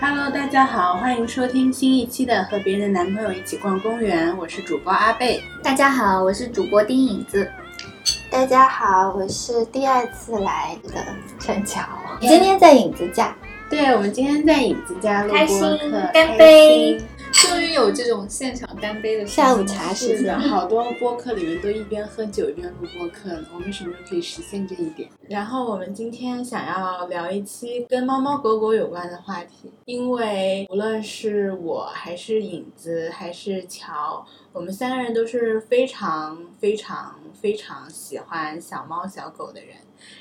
Hello，大家好，欢迎收听新一期的《和别人的男朋友一起逛公园》，我是主播阿贝。大家好，我是主播丁影子。大家好，我是第二次来的陈乔，今天在影子家。对，我们今天在影子家录播开心客，干杯开心！终于有这种现场干杯的下午茶时间，好多播客里面都一边喝酒一边录播客，我们什么时候可以实现这一点？然后我们今天想要聊一期跟猫猫狗狗有关的话题，因为无论是我还是影子还是乔，我们三个人都是非常非常非常喜欢小猫小狗的人。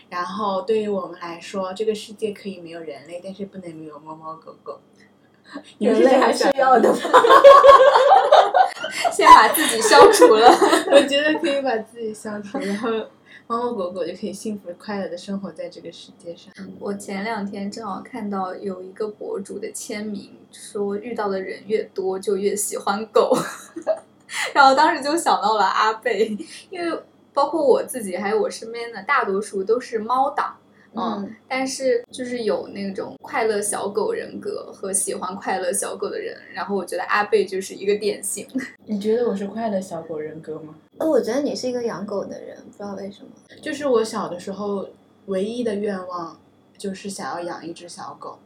然后对于我们来说，这个世界可以没有人类，但是不能没有猫猫狗狗。人类还是要的吗吧？先把自己消除了。我觉得可以把自己消除，然后猫猫狗狗就可以幸福快乐的生活在这个世界上。我前两天正好看到有一个博主的签名，说遇到的人越多就越喜欢狗，然后当时就想到了阿贝，因为包括我自己还有我身边的大多数都是猫党。嗯，但是就是有那种快乐小狗人格和喜欢快乐小狗的人，然后我觉得阿贝就是一个典型。你觉得我是快乐小狗人格吗？呃，我觉得你是一个养狗的人，不知道为什么。就是我小的时候唯一的愿望就是想要养一只小狗。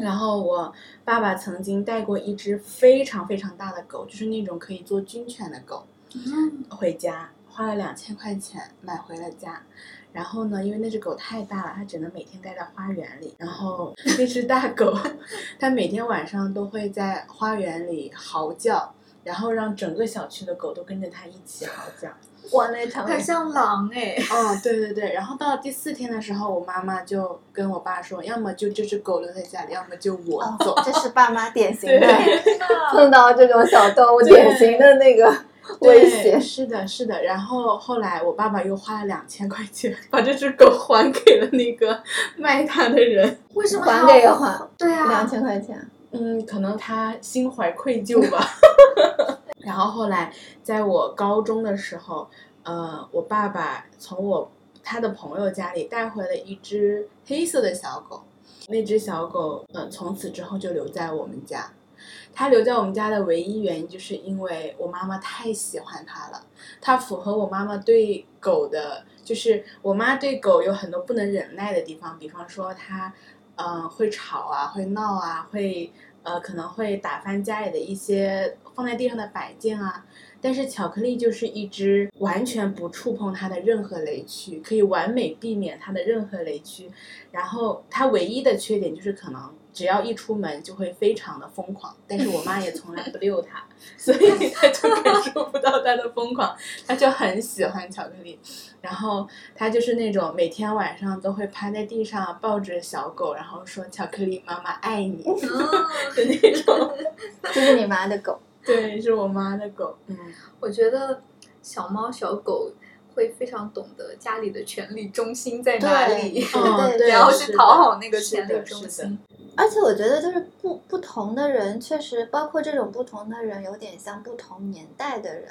然后我爸爸曾经带过一只非常非常大的狗，就是那种可以做军犬的狗，回家花了两千块钱买回了家。然后呢，因为那只狗太大了，它只能每天待在花园里。然后那只大狗，它每天晚上都会在花园里嚎叫，然后让整个小区的狗都跟着它一起嚎叫。哇，那场很 像狼哎，哦，对对对，然后到了第四天的时候，我妈妈就跟我爸说，要么就这只狗留在家里，要么就我走。哦，这是爸妈典型的碰到这种小动物典型的那个 威对，胁。是的，是的。然后后来我爸爸又花了两千块钱把这只狗还给了那个 卖它的人。为什么还要给要还对啊，两千块钱，嗯，可能他心怀愧疚吧。然后后来在我高中的时候，呃，我爸爸从我他的朋友家里带回了一只黑色的小狗，那只小狗，呃，从此之后就留在我们家。它留在我们家的唯一原因，就是因为我妈妈太喜欢它了，它符合我妈妈对狗的，就是我妈对狗有很多不能忍耐的地方，比方说它，嗯、会吵啊，会闹啊，会呃可能会打翻家里的一些放在地上的摆件啊。但是巧克力就是一只完全不触碰它的任何雷区，可以完美避免它的任何雷区。然后它唯一的缺点就是可能只要一出门就会非常的疯狂，但是我妈也从来不遛它，所以它就感受不到它的疯狂，它就很喜欢巧克力。然后它就是那种每天晚上都会趴在地上抱着小狗，然后说“巧克力妈妈爱你” 的那种。这是你妈的狗。对，是我妈的狗。嗯，我觉得小猫小狗会非常懂得家里的权力中心在哪里，对哦 对然后去讨好那个权力中心。而且我觉得，就是不不同的人，确实包括这种不同的人，有点像不同年代的人，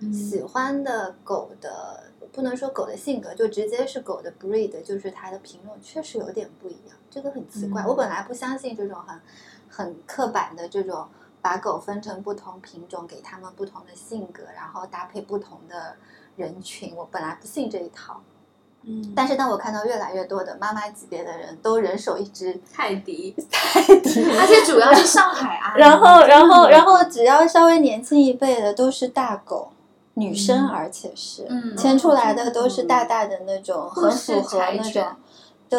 嗯喜欢的狗的，不能说狗的性格，就直接是狗的 breed，就是它的品种确实有点不一样，这个很奇怪。嗯我本来不相信这种很很刻板的这种把狗分成不同品种，给它们不同的性格，然后搭配不同的人群，我本来不信这一套。嗯，但是当我看到越来越多的妈妈级别的人都人手一只 泰迪，泰迪，而且主要是上海啊，然后，然后，然后，只要稍微年轻一辈的都是大狗，女生，嗯。而且是嗯牵出来的都是大大的那种，很符合那种，对，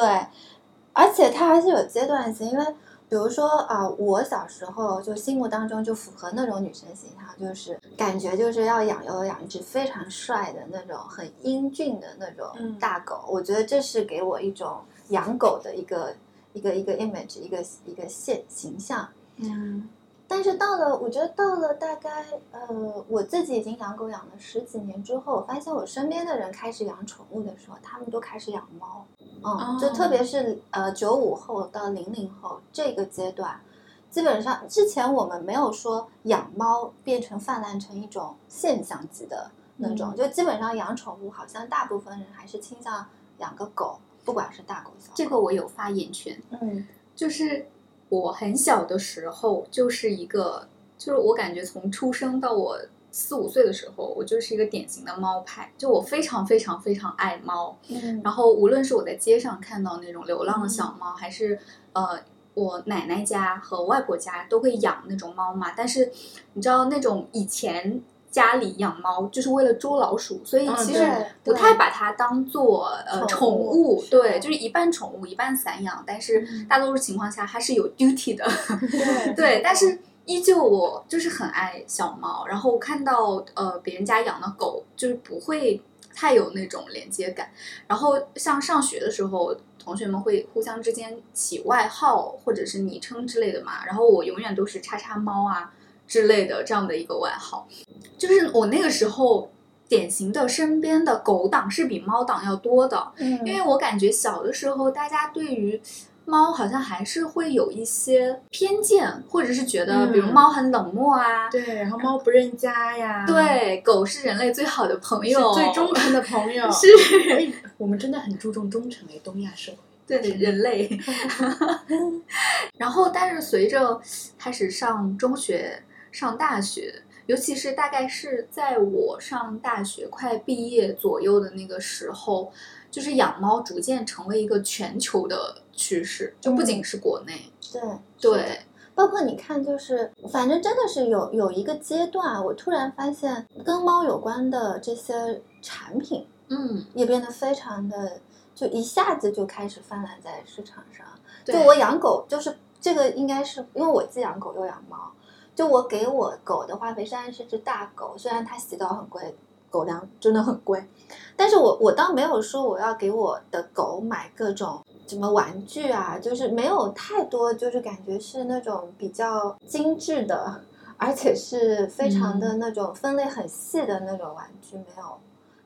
而且它还是有阶段性，因为比如说啊、我小时候就心目当中就符合那种女生形象，就是感觉就是要养要养一只非常帅的那种很英俊的那种嗯。大狗，我觉得这是给我一种养狗的一个一个一个 image，一个一个现形象。嗯但是到了，我觉得到了大概呃，我自己已经养狗养了十几年之后，我发现我身边的人开始养宠物的时候，他们都开始养猫。嗯，就特别是呃九五后到零零后这个阶段，基本上之前我们没有说养猫变成泛滥成一种现象级的那种，就基本上养宠物好像大部分人还是倾向养个狗，不管是大狗小狗。这个我有发言权，嗯就是我很小的时候就是一个，就是我感觉从出生到我四五岁的时候，我就是一个典型的猫派，就我非常非常非常爱猫，嗯然后无论是我在街上看到那种流浪的小猫，还是呃我奶奶家和外婆家都会养那种猫嘛。但是你知道那种以前家里养猫就是为了捉老鼠，所以嗯其实不太把它当做呃宠宠物物，对，就是一半宠物一半散养。但是嗯大多数情况下它是有 duty 的，对对，但是依旧我就是很爱小猫，然后看到呃别人家养的狗，就是不会太有那种连接感。然后像上学的时候，同学们会互相之间起外号或者是昵称之类的嘛，然后我永远都是叉叉猫啊之类的这样的一个外号，就是我那个时候。典型的身边的狗党是比猫党要多的，嗯因为我感觉小的时候大家对于猫好像还是会有一些偏见，或者是觉得，比如嗯猫很冷漠啊，对，然后猫不认家呀，，对，狗是人类最好的朋友，最忠诚的朋友。是哎，我们真的很注重忠诚诶，东亚社会。对人类。然后，但是随着开始上中学、上大学，尤其是大概是在我上大学快毕业左右的那个时候，就是养猫逐渐成为一个全球的趋势，就不仅是国内。对对，包括你看，就是反正真的是有有一个阶段，我突然发现跟猫有关的这些产品嗯，也变得非常的，就一下子就开始泛滥在市场上。就对。我养狗，就是这个应该是因为我既养狗又养猫，就我给我狗的化肥虽然是只大狗，虽然它洗澡很贵，狗粮真的很贵，但是我我倒没有说我要给我的狗买各种什么玩具啊，就是没有太多，就是感觉是那种比较精致的，而且是非常的那种分类很细的那种玩具没有。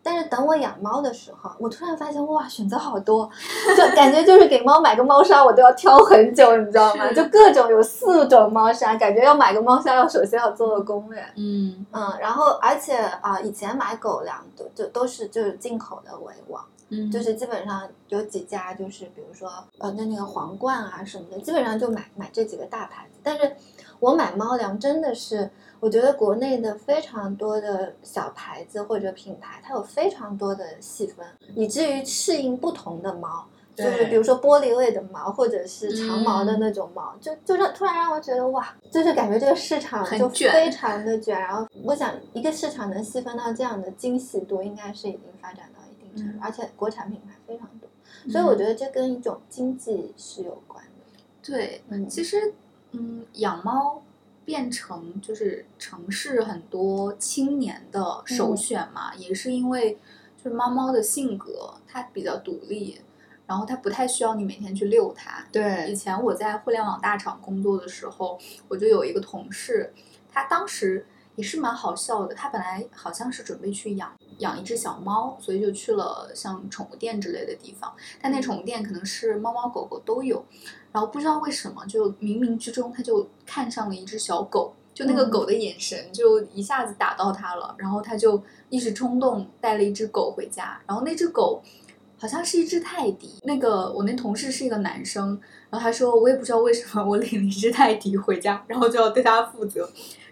但是等我养猫的时候，我突然发现哇，选择好多，就感觉就是给猫买个猫砂，我都要挑很久，你知道吗？就各种有四种猫砂，感觉要买个猫砂要首先要做个攻略。嗯嗯，然后而且啊、以前买狗粮都就都是就是进口的为王，嗯，就是基本上有几家就是比如说呃那那个皇冠啊什么的，基本上就买买这几个大牌子。但是我买猫粮真的是，我觉得国内的非常多的小牌子或者品牌，它有非常多的细分，以至于适应不同的猫。就是比如说玻璃味的毛，或者是长毛的嗯那种毛，就就让突然让我觉得哇，就是感觉这个市场就非常的卷。然后我想，一个市场能细分到这样的精细度，应该是已经发展到一定程度，嗯而且国产品牌非常多，所以我觉得这跟一种经济是有关的。对，嗯，其实，嗯，养猫变成就是城市很多青年的首嗯选嘛，也是因为就是猫猫的性格，它比较独立，然后它不太需要你每天去遛它。对以，前我在互联网大厂工作的时候，我就有一个同事，他当时也是蛮好笑的。他本来好像是准备去养养一只小猫，所以就去了像宠物店之类的地方。但那宠物店可能是猫猫狗狗都有，然后不知道为什么，就冥冥之中他就看上了一只小狗。就那个嗯狗的眼神，就一下子打到他了，然后他就一时冲动带了一只狗回家，然后那只狗好像是一只泰迪。那个我那同事是一个男生，然后他说我也不知道为什么我领了一只泰迪回家，然后就要对它负责。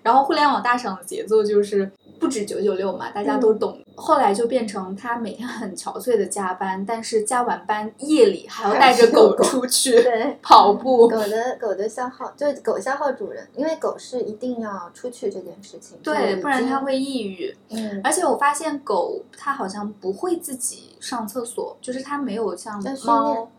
然后互联网大厂的节奏就是不止九九六嘛，大家都懂。后来就变成他每天很憔悴的加班，但是加完班夜里还要带着狗出去对。跑步。狗的狗的消耗，就是狗消耗主人，因为狗是一定要出去这件事情，对，不然它会抑郁。嗯，而且我发现狗它好像不会自己上厕所，就是它没有像猫，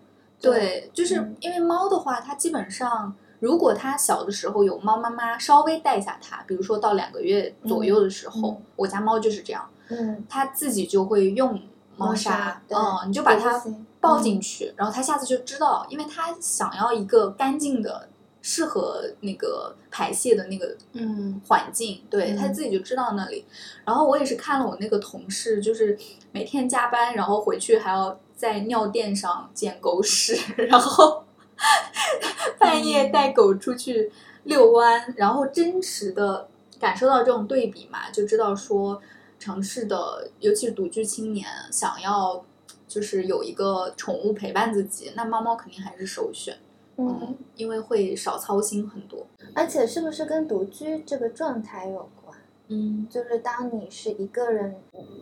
对，就是嗯因为猫的话，它基本上如果它小的时候有猫妈妈稍微带下它，比如说到两个月左右的时候，我家猫就是这样，嗯，它自己就会用猫猫砂嗯，你就把它抱嗯进去，然后它下次就知道，因为它想要一个干净的。适合那个排泄的那个嗯环境，对嗯他自己就知道那里。然后我也是看了我那个同事，就是每天加班，然后回去还要在尿垫上捡狗屎，然后 半夜带狗出去遛弯，然后真实的感受到这种对比嘛，就知道说城市的，尤其是独居青年，想要就是有一个宠物陪伴自己，那猫猫肯定还是首选。嗯，因为会少操心很多。而且是不是跟独居这个状态有关？嗯，就是当你是一个人，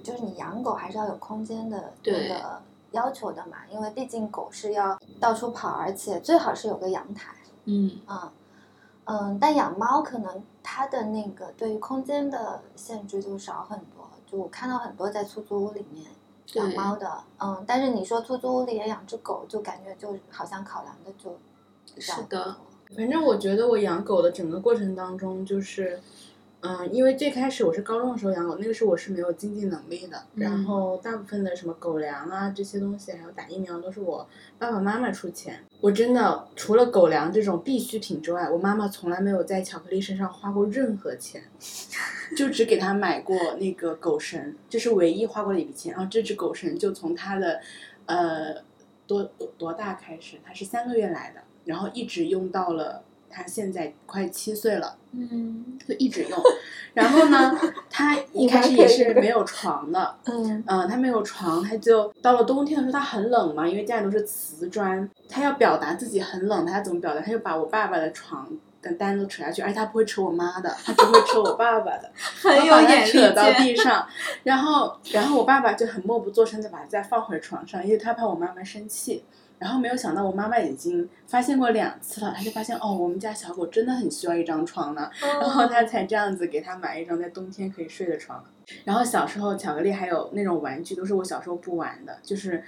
就是你养狗还是要有空间的那个要求的嘛，因为毕竟狗是要到处跑，而且最好是有个阳台。嗯嗯嗯，但养猫可能它的那个对于空间的限制就少很多。就我看到很多在出租屋里面养猫的，嗯，但是你说出租屋里也养只狗，就感觉就好像考量的就。是的，反正我觉得我养狗的整个过程当中，就是，嗯，因为最开始我是高中的时候养狗，那个时候我是没有经济能力的，然后大部分的什么狗粮啊这些东西，还有打疫苗都是我爸爸妈妈出钱。我真的除了狗粮这种必需品之外，我妈妈从来没有在巧克力身上花过任何钱，就只给他买过那个狗绳，这是唯一花过的一笔钱。然后这只狗绳就从它的，呃，多多多大开始，它是三个月来的。然后一直用到了他现在快七岁了，嗯，就一直用。然后呢，他 一开始也是没有床的，嗯嗯，他没有床，他就到了冬天的时候，他很冷嘛，因为家里都是瓷砖，他要表达自己很冷，他怎么表达？他就把我爸爸的床的单子扯下去，而且他不会扯我妈的，他只会扯我爸爸的，很有眼力扯到地上，然后然后我爸爸就很默不作声的把它再放回床上，因为他怕我妈妈生气。然后没有想到，我妈妈已经发现过两次了，她就发现哦，我们家小狗真的很需要一张床呢，然后她才这样子给它买一张在冬天可以睡的床。然后小时候巧克力还有那种玩具都是我小时候不玩的，就是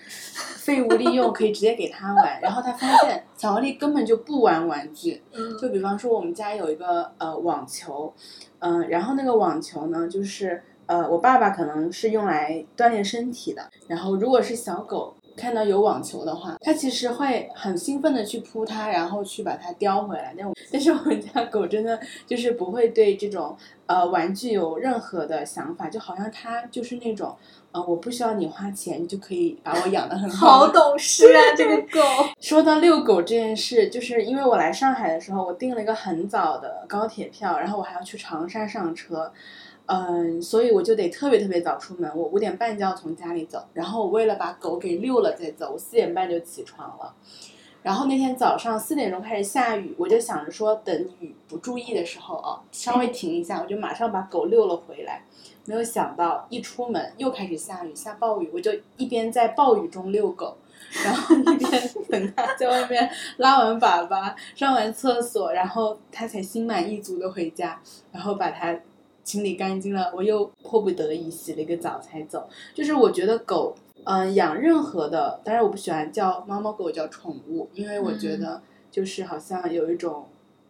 废物利用，可以直接给它玩。然后她发现巧克力根本就不玩玩具，就比方说我们家有一个呃网球，嗯，然后那个网球呢，就是呃我爸爸可能是用来锻炼身体的，然后如果是小狗。看到有网球的话，它其实会很兴奋的去扑它，然后去把它叼回来。那种，但是我们家狗真的就是不会对这种呃玩具有任何的想法，就好像它就是那种，呃，我不需要你花钱，你就可以把我养的很好。好懂 事啊，这个狗。说到遛狗这件事，就是因为我来上海的时候，我订了一个很早的高铁票，然后我还要去长沙上车。嗯，所以我就得特别特别早出门，我五点半就要从家里走，然后我为了把狗给遛了再走，我四点半就起床了。然后那天早上四点钟开始下雨，我就想着说等雨不注意的时候啊，稍微停一下，我就马上把狗遛了回来。没有想到一出门又开始下雨，下暴雨，我就一边在暴雨中遛狗，然后一边等它在外面拉完粑粑、上完厕所，然后它才心满意足的回家，然后把它。清理干净了，我又迫不得已洗了一个澡才走。就是我觉得狗，嗯，养任何的，当然我不喜欢叫猫猫狗叫宠物，因为我觉得就是好像有一种，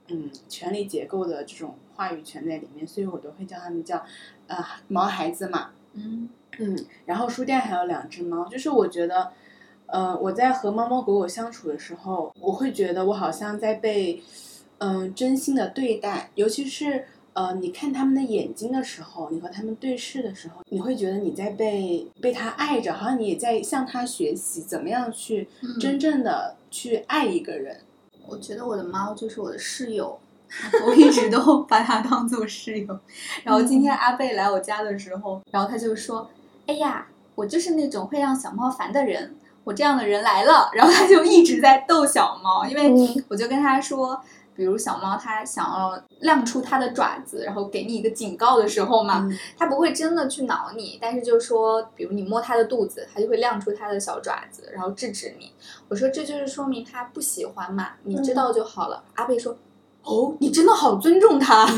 嗯，权力结构的这种话语权在里面，所以我都会叫它们叫，呃，毛孩子嘛。嗯嗯。然后书店还有两只猫，就是我觉得，呃，我在和猫猫狗狗相处的时候，我会觉得我好像在被，嗯，真心的对待，尤其是。呃，你看他们的眼睛的时候，你和他们对视的时候，你会觉得你在被被他爱着，好像你也在向他学习怎么样去真正的去爱一个人。我觉得我的猫就是我的室友，我一直都把它当做室友。然后今天阿贝来我家的时候，然后他就说：“哎呀，我就是那种会让小猫烦的人，我这样的人来了。”然后他就一直在逗小猫，因为我就跟他说。比如小猫它想要亮出它的爪子，然后给你一个警告的时候嘛，它不会真的去挠你，但是就说，比如你摸它的肚子，它就会亮出它的小爪子，然后制止你。我说这就是说明它不喜欢嘛，你知道就好了。阿贝说，哦，你真的好尊重它。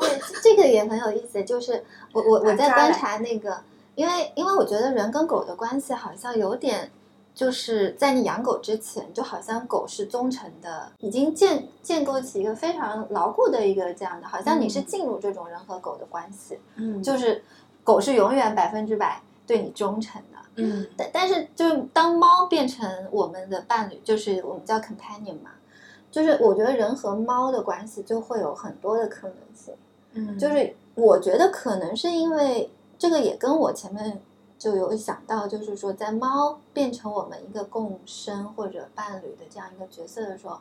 对，这个也很有意思，就是我我我在观察那个，因为因为我觉得人跟狗的关系好像有点。就是在你养狗之前，就好像狗是忠诚的，已经建建构起一个非常牢固的一个这样的，好像你是进入这种人和狗的关系，嗯，就是狗是永远百分之百对你忠诚的，嗯，但但是就当猫变成我们的伴侣，就是我们叫 companion 嘛，就是我觉得人和猫的关系就会有很多的可能性，嗯，就是我觉得可能是因为这个也跟我前面。就有想到，就是说，在猫变成我们一个共生或者伴侣的这样一个角色的时候，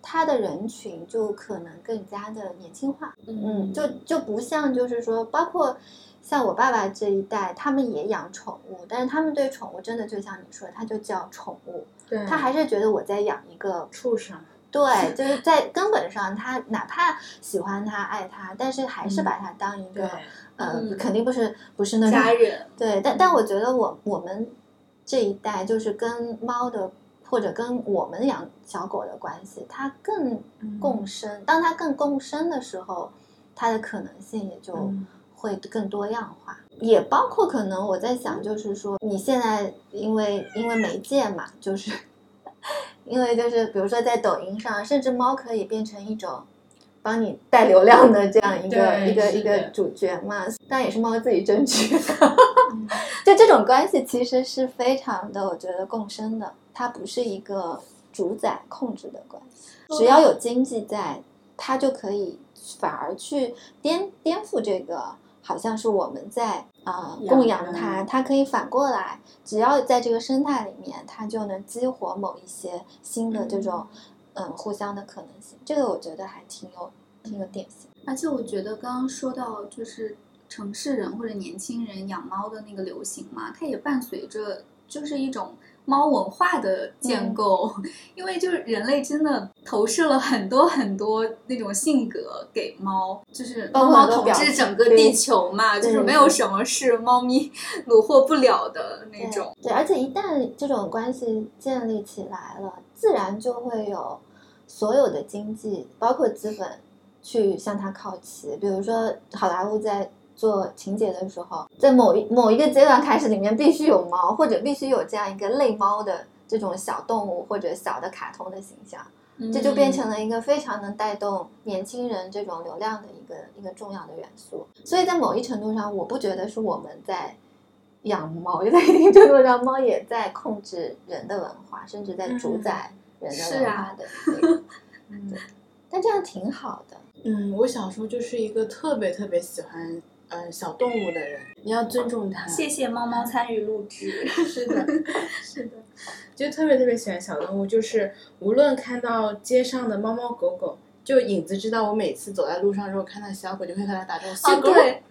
它的人群就可能更加的年轻化。嗯，就就不像，就是说，包括像我爸爸这一代，他们也养宠物，但是他们对宠物真的就像你说，他就叫宠物，对，他还是觉得我在养一个畜生。对，就是在根本上，他哪怕喜欢他、爱他，但是还是把他当一个，呃，肯定不是不是那种家人。对，但但我觉得我我们这一代就是跟猫的或者跟我们养小狗的关系，它更共生。当它更共生的时候，它的可能性也就会更多样化。也包括可能我在想，就是说你现在因为因为媒介嘛，就是。因为就是，比如说在抖音上，甚至猫可以变成一种帮你带流量的这样一个一个一个主角嘛，但也是猫自己争取的。就这种关系其实是非常的，我觉得共生的，它不是一个主宰控制的关系。只要有经济在，它就可以反而去颠颠覆这个，好像是我们在。啊，供养它，它可以反过来，只要在这个生态里面，它就能激活某一些新的这种，嗯，互相的可能性。这个我觉得还挺有，挺有典型。而且我觉得刚刚说到就是城市人或者年轻人养猫的那个流行嘛，它也伴随着就是一种。猫文化的建构，因为就是人类真的投射了很多很多那种性格给猫，就是猫猫统治整个地球嘛，就是没有什么是猫咪 虏获不了的那种。对，而且一旦这种关系建立起来了，自然就会有所有的经济，包括资本，去向它靠齐。比如说好莱坞在。做情节的时候，在某一某一个阶段开始，里面必须有猫，或者必须有这样一个类猫的这种小动物或者小的卡通的形象，这就变成了一个非常能带动年轻人这种流量的一个一个重要的元素。所以在某一程度上，我不觉得是我们在养猫，在一定程度上，猫也在控制人的文化，甚至在主宰人的文化的。对，但这样挺好的。嗯，我小时候就是一个特别特别喜欢。嗯，小动物的人，你要尊重它。谢谢猫猫参与录制。是的，是的，就特别特别喜欢小动物，就是无论看到街上的猫猫狗狗，就影子知道我每次走在路上之后看到小狗就会和它打招呼。哦，对，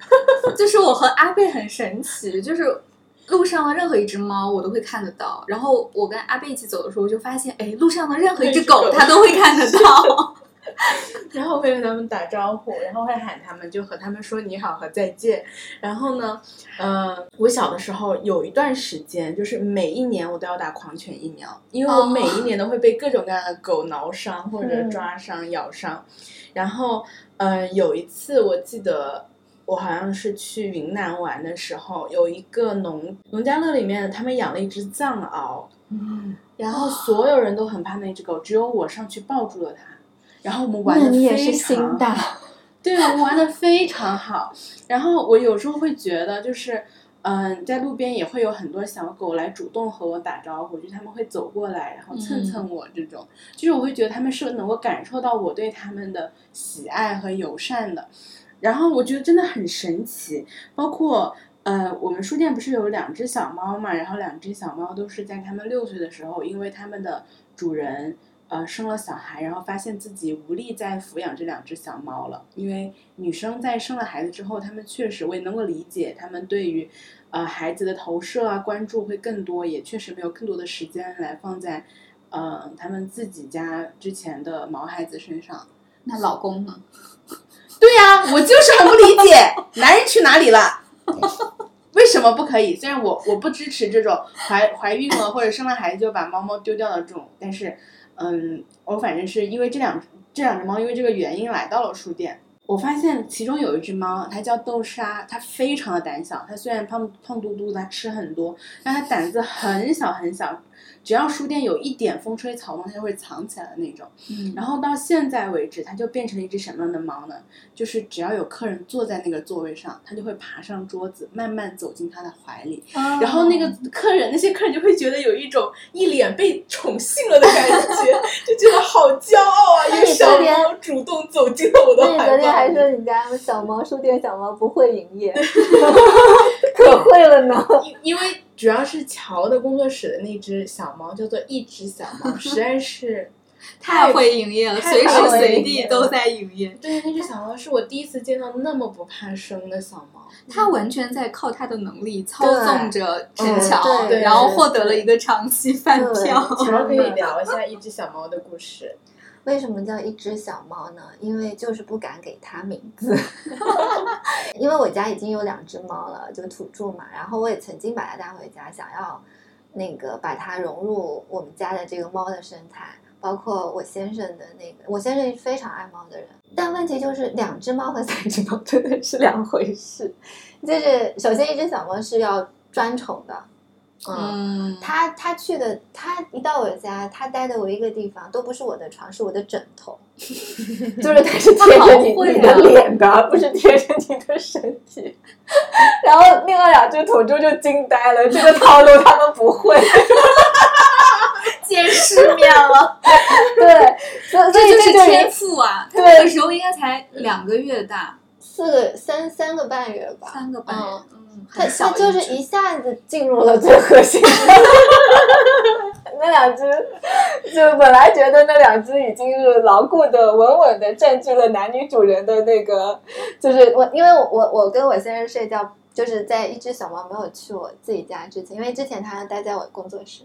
就是我和阿贝很神奇，就是路上的任何一只猫我都会看得到，然后我跟阿贝一起走的时候我就发现，哎，路上的任何一只狗它都会看得到。然后会跟他们打招呼，然后会喊他们，就和他们说你好和再见。然后呢，呃，我小的时候有一段时间，就是每一年我都要打狂犬疫苗，因为我每一年都会被各种各样的狗挠伤或者抓伤、咬伤。然后，呃，有一次我记得我好像是去云南玩的时候，有一个农农家乐里面他们养了一只藏獒，嗯，然后所有人都很怕那只狗，只有我上去抱住了它。然后我们玩的非常好，对，我们玩的非常好。然后我有时候会觉得，就是，嗯，在路边也会有很多小狗来主动和我打招呼，就他们会走过来，然后蹭蹭我这种，就是我会觉得他们是能够感受到我对他们的喜爱和友善的。然后我觉得真的很神奇，包括，呃，我们书店不是有两只小猫嘛？然后两只小猫都是在它们六岁的时候，因为它们的主人。呃，生了小孩，然后发现自己无力再抚养这两只小猫了。因为女生在生了孩子之后，她们确实我也能够理解，她们对于呃孩子的投射啊、关注会更多，也确实没有更多的时间来放在呃他们自己家之前的毛孩子身上。那老公呢？对呀，我就是很不理解，男人去哪里了？为什么不可以？虽然我我不支持这种怀怀孕了或者生了孩子就把猫猫丢掉的这种，但是。嗯，我反正是因为这两这两只猫，因为这个原因来到了书店。我发现其中有一只猫，它叫豆沙，它非常的胆小。它虽然胖胖嘟嘟的，它吃很多，但它胆子很小很小。只要书店有一点风吹草动，它就会藏起来的那种。嗯，然后到现在为止，它就变成了一只什么样的猫呢？就是只要有客人坐在那个座位上，它就会爬上桌子，慢慢走进他的怀里。然后那个客人，那些客人就会觉得有一种一脸被宠幸了的感觉，就觉得好骄傲啊！一个小猫主动走进了我的怀抱。你昨天还说你家小猫书店小猫不会营业，可会了呢。因为。主要是乔的工作室的那只小猫叫做一只小猫，实在是 太会营业了，随时随地都在营业。对，那只小猫是我第一次见到那么不怕生的小猫。它完全在靠它的能力操纵着陈嗯乔，对然后获得了一个长期饭票。我们可以 聊一下一只小猫的故事。为什么叫一只小猫呢？因为就是不敢给它名字，因为我家已经有两只猫了，就土著嘛。然后我也曾经把它带回家，想要那个把它融入我们家的这个猫的生态，包括我先生的那个，我先生是非常爱猫的人。但问题就是，两只猫和三只猫真的是两回事。就是首先，一只小猫是要专宠的，嗯，嗯，他他去的，他一到我家，他待的唯一一个地方都不是我的床，是我的枕头，就是他是贴着你啊你的脸的，而不是贴着你的身体。然后另外两只土猪就惊呆了，这个套路他们不会。见世面了，对，所以这这就就是天赋啊！他对那个时候应该才两个月大，四个三三个半月吧，三个半月很小他就是一下子进入了最核心的。那两只就本来觉得那两只已经是牢固的、稳稳的占据了男女主人的那个，就是我，因为我我我跟我先生睡觉，就是在一只小猫没有去我自己家之前，因为之前它待在我工作室，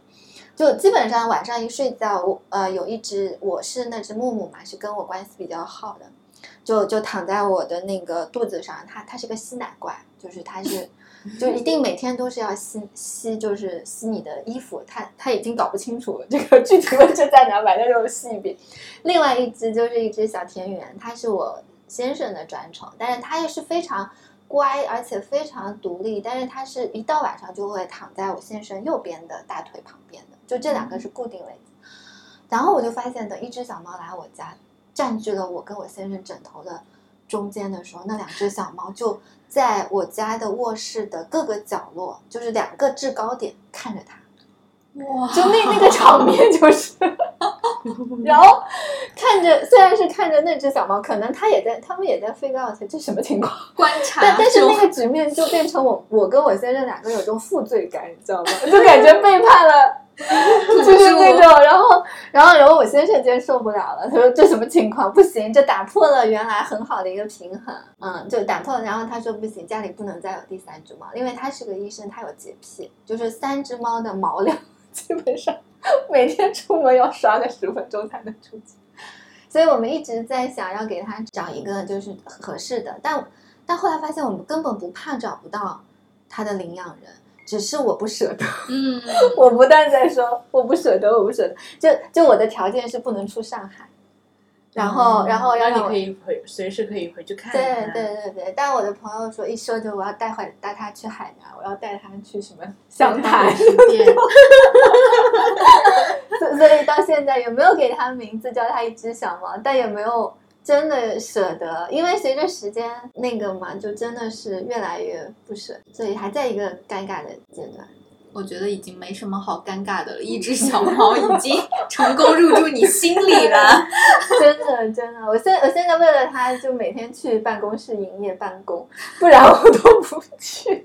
就基本上晚上一睡觉，我呃有一只我是那只木木嘛，是跟我关系比较好的，就就躺在我的那个肚子上，它它是个吸奶怪，就是它是。就一定 每天都是要吸吸，就是吸你的衣服。他他已经搞不清楚这个具体位置在哪，反正就是吸一遍。另外一只就是一只小田园，它是我先生的专宠，但是它也是非常乖，而且非常独立。但是它是一到晚上就会躺在我先生右边的大腿旁边的，就这两个是固定位置。然后我就发现，等一只小猫来我家，占据了我跟我先生枕头的中间的时候，那两只小猫就在我家的卧室的各个角落，就是两个制高点看着它，哇，就那那个场面 就是，然后看着虽然是看着那只小猫，可能它也在，他们也在 figure out 这什么情况，观察，但但是那个局面就变成我我跟我先生两个有种负罪感，你知道吗？就感觉背叛了。就是那种，然后，然后，然后我先生就受不了了，他说这什么情况？不行，这打破了原来很好的一个平衡，嗯，就打破了。然后他说不行，家里不能再有第三只猫，因为他是个医生，他有洁癖，就是三只猫的毛量 基本上 每天出门要刷个十分钟才能出去，所以我们一直在想要给他找一个就是合适的，但但后来发现我们根本不怕找不到他的领养人。只是我不舍得，嗯，我不但在说我不舍得，我不舍得，就就我的条件是不能出上海，然后、然后要让你可以回，随时可以回去看对看。对对对，但我的朋友说一说就我要带回带他去海南，我要带他去什么湘潭，所以到现在也没有给他名字，叫他一只小猫，但也没有真的舍得，因为随着时间那个嘛，就真的是越来越不舍，所以还在一个尴尬的阶段。我觉得已经没什么好尴尬的了，一只小猫已经 成功入住你心里了。真的真的，我现我现在为了它，就每天去办公室营业办公，不然我都不去。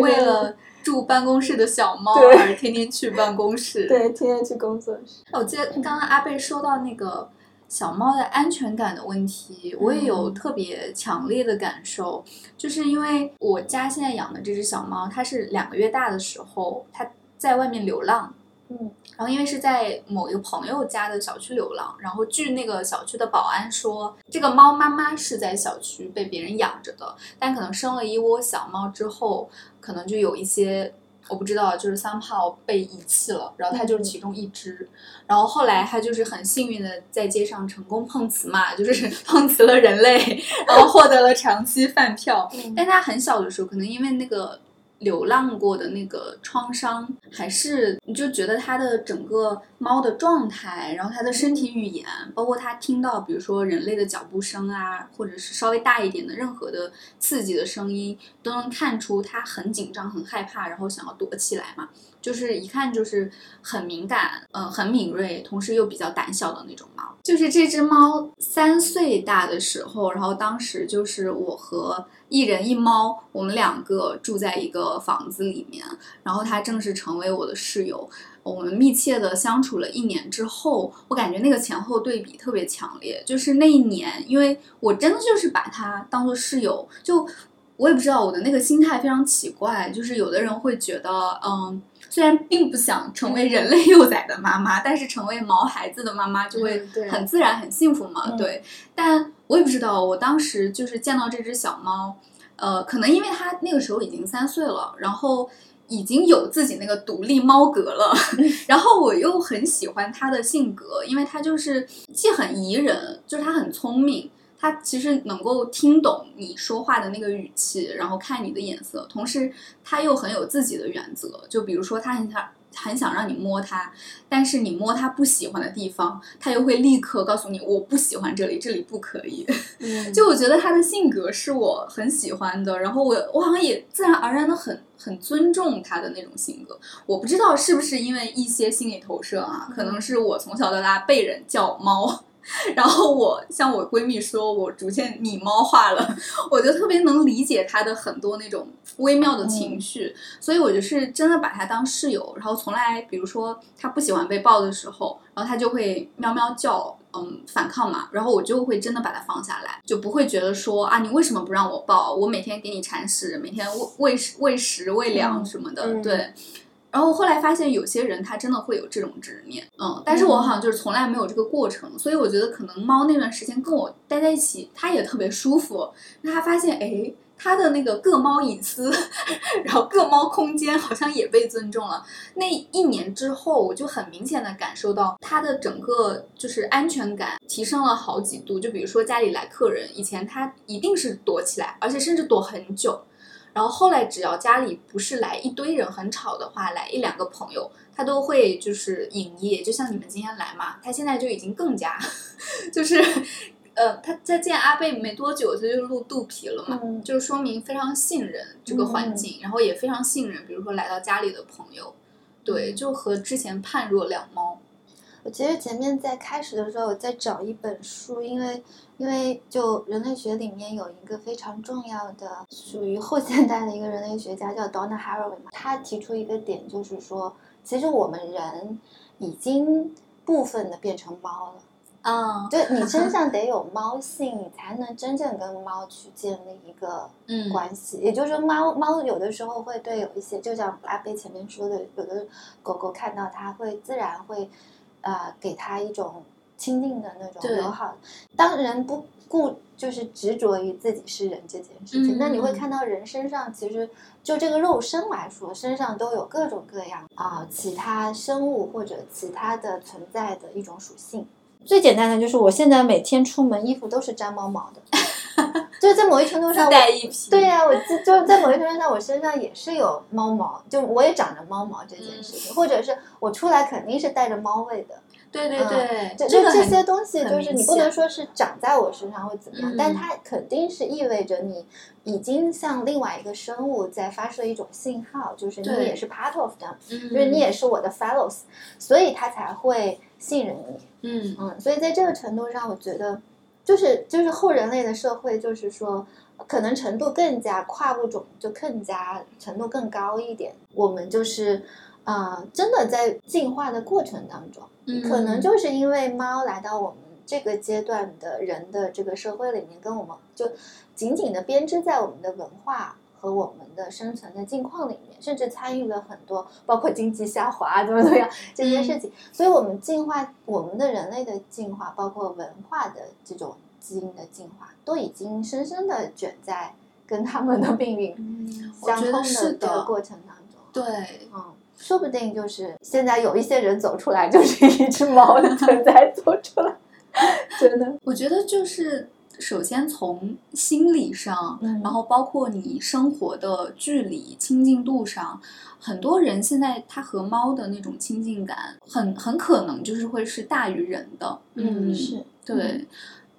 为了住办公室的小猫对而天天去办公室。对，天天去工作室。我记得刚刚阿贝说到那个小猫的安全感的问题，我也有特别强烈的感受，就是因为我家现在养的这只小猫，它是两个月大的时候，它在外面流浪。嗯，然后因为是在某一个朋友家的小区流浪，然后据那个小区的保安说，这个猫妈妈是在小区被别人养着的，但可能生了一窝小猫之后，可能就有一些我不知道，就是 somehow 被遗弃了，然后他就是其中一只，然后后来他就是很幸运的在街上成功碰瓷嘛，就是 碰瓷了人类，然后获得了长期饭票。但他很小的时候，可能因为那个流浪过的那个创伤，还是你就觉得它的整个猫的状态，然后它的身体语言，包括它听到比如说人类的脚步声啊，或者是稍微大一点的任何的刺激的声音，都能看出它很紧张、很害怕，然后想要躲起来嘛。就是一看就是很敏感，嗯、很敏锐，同时又比较胆小的那种猫。就是这只猫三岁大的时候，然后当时就是我和一人一猫，我们两个住在一个房子里面，然后它正式成为我的室友。我们密切的相处了一年之后，我感觉那个前后对比特别强烈。就是那一年，因为我真的就是把它当做室友，就我也不知道我的那个心态非常奇怪。就是有的人会觉得，嗯，虽然并不想成为人类 幼崽的妈妈，但是成为毛孩子的妈妈就会很自然、很幸福嘛。对，但我也不知道，我当时就是见到这只小猫，呃，可能因为它那个时候已经三岁了，然后。已经有自己那个独立猫格了，然后我又很喜欢它的性格，因为它就是既很宜人，就是它很聪明，它其实能够听懂你说话的那个语气，然后看你的眼色，同时它又很有自己的原则，就比如说它很想。很想让你摸它，但是你摸它不喜欢的地方，它又会立刻告诉你我不喜欢这里，这里不可以。就我觉得他的性格是我很喜欢的，然后我我好像也自然而然的很很尊重他的那种性格。我不知道是不是因为一些心理投射啊，可能是我从小到大被人叫猫。然后我像我闺蜜说，我逐渐拟猫化了，我就特别能理解她的很多那种微妙的情绪，所以我就是真的把她当室友，然后从来，比如说她不喜欢被抱的时候，然后她就会喵喵叫，嗯，反抗嘛，然后我就会真的把它放下来，就不会觉得说啊，你为什么不让我抱？我每天给你铲屎，每天喂喂食喂食喂粮什么的，对。然后后来发现有些人他真的会有这种执念，嗯，但是我好像就是从来没有这个过程，所以我觉得可能猫那段时间跟我待在一起，它也特别舒服。那它发现，哎，它的那个各猫隐私，然后各猫空间好像也被尊重了。那一年之后，我就很明显的感受到它的整个就是安全感提升了好几度。就比如说家里来客人，以前它一定是躲起来，而且甚至躲很久。然后后来，只要家里不是来一堆人很吵的话，来一两个朋友，他都会就是营业。就像你们今天来嘛，他现在就已经更加，就是，呃，他在见阿贝没多久，他就露肚皮了嘛，就是说明非常信任这个环境，然后也非常信任，比如说来到家里的朋友，对，就和之前判若两猫。我其实前面在开始的时候我在找一本书，因为因为就人类学里面有一个非常重要的属于后现代的一个人类学家叫 Donna Haraway 嘛，他提出一个点就是说，其实我们人已经部分的变成猫了，啊，就你身上得有猫性，你才能真正跟猫去建立一个关系。也就是说，猫猫有的时候会对有一些，就像阿飞前面说的，有的狗狗看到它会自然会。呃，给他一种亲近的那种友好。当人不顾就是执着于自己是人这件事情，那你会看到人身上其实就这个肉身来说，身上都有各种各样啊其他生物或者其他的存在的一种属性。最简单的就是我现在每天出门衣服都是粘猫毛的，就是在某一程度上，带一批。对呀，我就就在某一程度上，我身上也是有猫毛，就我也长着猫毛这件事情，或者是我出来肯定是带着猫味的。对对对，就就这些东西，就是你不能说是长在我身上会怎么样，但它肯定是意味着你已经向另外一个生物在发射一种信号，就是你也是 part of them，就是你也是我的 fellows，所以它才会信任你。嗯嗯，所以在这个程度上，我觉得就是就是后人类的社会，就是说可能程度更加跨物种，就更加程度更高一点。我们就是啊，真的在进化的过程当中。可能就是因为猫来到我们这个阶段的人的这个社会里面，跟我们就紧紧的编织在我们的文化和我们的生存的境况里面，甚至参与了很多，包括经济下滑怎么怎么样这些事情。所以，我们进化，我们的人类的进化，包括文化的这种基因的进化，都已经深深的卷在跟他们的命运相通的这个过程当中。对，嗯。说不定就是现在有一些人走出来，就是一只猫的存在走出来，真的。我觉得就是首先从心理上，然后包括你生活的距离、亲近度上，很多人现在他和猫的那种亲近感，很很可能就是会是大于人的。嗯，是对。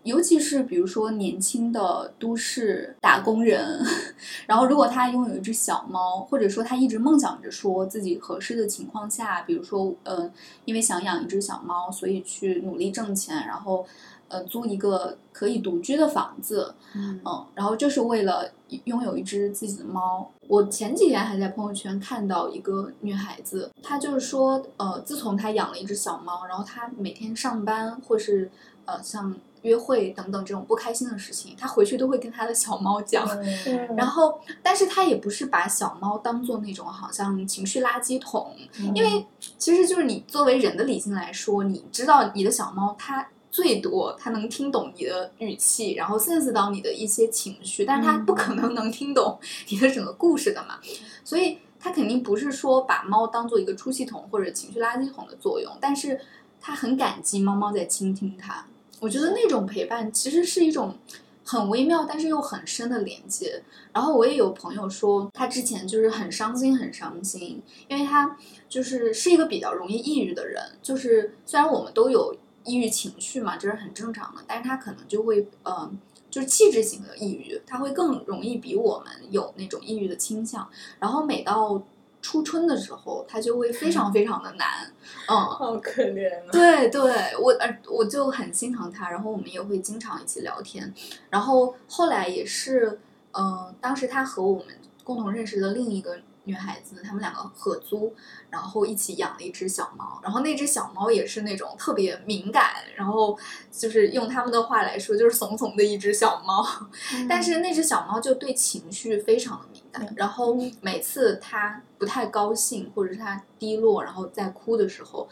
尤其是比如说年轻的都市打工人，然后如果他拥有一只小猫，或者说他一直梦想着说自己合适的情况下，比如说，嗯，因为想养一只小猫，所以去努力挣钱，然后呃租一个可以独居的房子，嗯嗯，然后就是为了拥有一只自己的猫。我前几天还在朋友圈看到一个女孩子，她就是说，呃，自从她养了一只小猫，然后她每天上班或是呃像约会等等这种不开心的事情，她回去都会跟她的小猫讲。嗯然后，但是她也不是把小猫当做那种好像情绪垃圾桶，因为其实就是你作为人的理性来说，你知道你的小猫它最多它能听懂你的语气，然后 sense 到你的一些情绪，但是它不可能能听懂 你的整个故事的嘛，所以它肯定不是说把猫当做一个出气筒或者情绪垃圾桶的作用，但是它很感激猫猫在倾听它。我觉得那种陪伴其实是一种很微妙，但是又很深的连接。然后我也有朋友说，他之前就是很伤心，很伤心，因为他就是是一个比较容易抑郁的人。就是虽然我们都有抑郁情绪嘛，这是很正常的，但是他可能就会呃，就是气质型的抑郁，他会更容易比我们有那种抑郁的倾向。然后每到初春的时候，他就会非常非常的难，嗯，好可怜啊！对对，我呃我就很心疼他，然后我们也会经常一起聊天，然后后来也是，呃，当时他和我们共同认识的另一个女孩子，她们两个合租，然后一起养了一只小猫，然后那只小猫也是那种特别敏感，然后就是用他们的话来说就是怂怂的一只小猫，但是那只小猫就对情绪非常的敏感，然后每次它不太高兴或者是它低落，然后在哭的时候，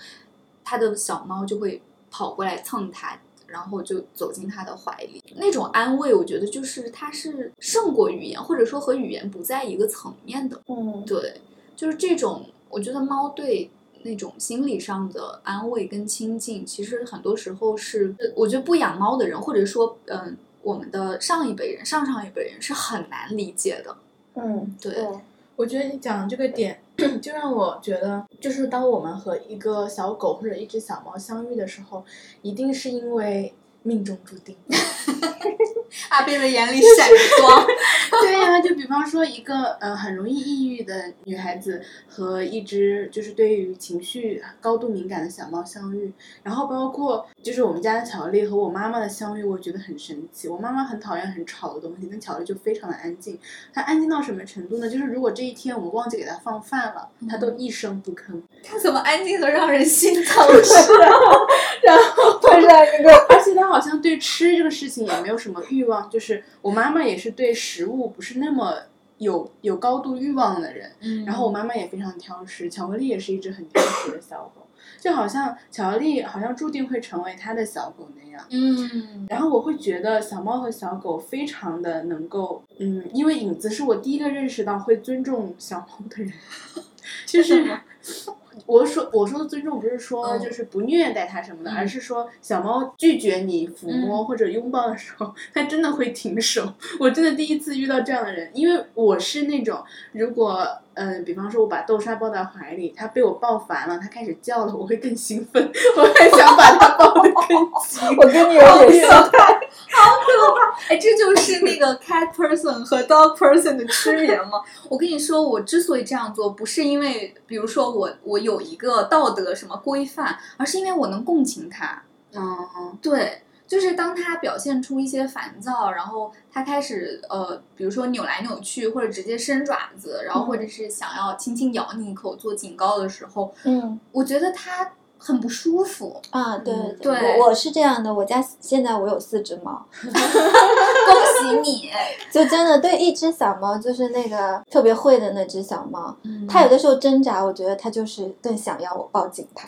它的小猫就会跑过来蹭它，然后就走进他的怀里。那种安慰，我觉得就是它是胜过语言，或者说和语言不在一个层面的。嗯对，就是这种，我觉得猫对那种心理上的安慰跟亲近，其实很多时候是，我觉得不养猫的人，或者说，嗯，我们的上一辈人、上上一辈人是很难理解的。嗯，对对，我觉得你讲的这个点，就让我觉得，就是当我们和一个小狗或者一只小猫相遇的时候，一定是因为命中注定。阿贝的眼里闪着光。对呀、就比方说一个呃很容易抑郁的女孩子和一只就是对于情绪高度敏感的小猫相遇，然后包括就是我们家的巧克力和我妈妈的相遇，我觉得很神奇。我妈妈很讨厌很吵的东西，但巧克力就非常的安静。她安静到什么程度呢？就是如果这一天我们忘记给她放饭了，她都一声不吭。它怎么安静的让人心疼？然后而且他好像对吃这个事情也没有什么欲望，就是我妈妈也是对食物不是那么有有高度欲望的人，嗯然后我妈妈也非常挑食，巧克力也是一只很挑食的小狗，就好像巧克力好像注定会成为他的小狗那样。嗯然后我会觉得小猫和小狗非常的能够，嗯，因为影子是我第一个认识到会尊重小猫的人，就是 我说我说的尊重不是说嗯。就是不虐待它什么的，嗯。而是说小猫拒绝你抚摸嗯。或者拥抱的时候，它真的会停手。我真的第一次遇到这样的人，因为我是那种如果嗯、呃比方说我把豆沙抱在怀里，它被我抱烦了，它开始叫了，我会更兴奋，我还想把它抱得更紧。我跟你有点像，好可怕哎，这就是那个 cat person 和 dog person 的区别吗？我跟你说，我之所以这样做，不是因为，比如说我我有一个道德什么规范，而是因为我能共情他。嗯，对，就是当他表现出一些烦躁，然后他开始呃，比如说扭来扭去，或者直接伸爪子，然后或者是想要轻轻咬你一口做警告的时候，嗯。我觉得他很不舒服。啊，对嗯对我我是这样的，我家现在我有四只猫 恭喜你！就真的对一只小猫，就是那个特别会的那只小猫，嗯它有的时候挣扎，我觉得它就是更想要我抱紧它。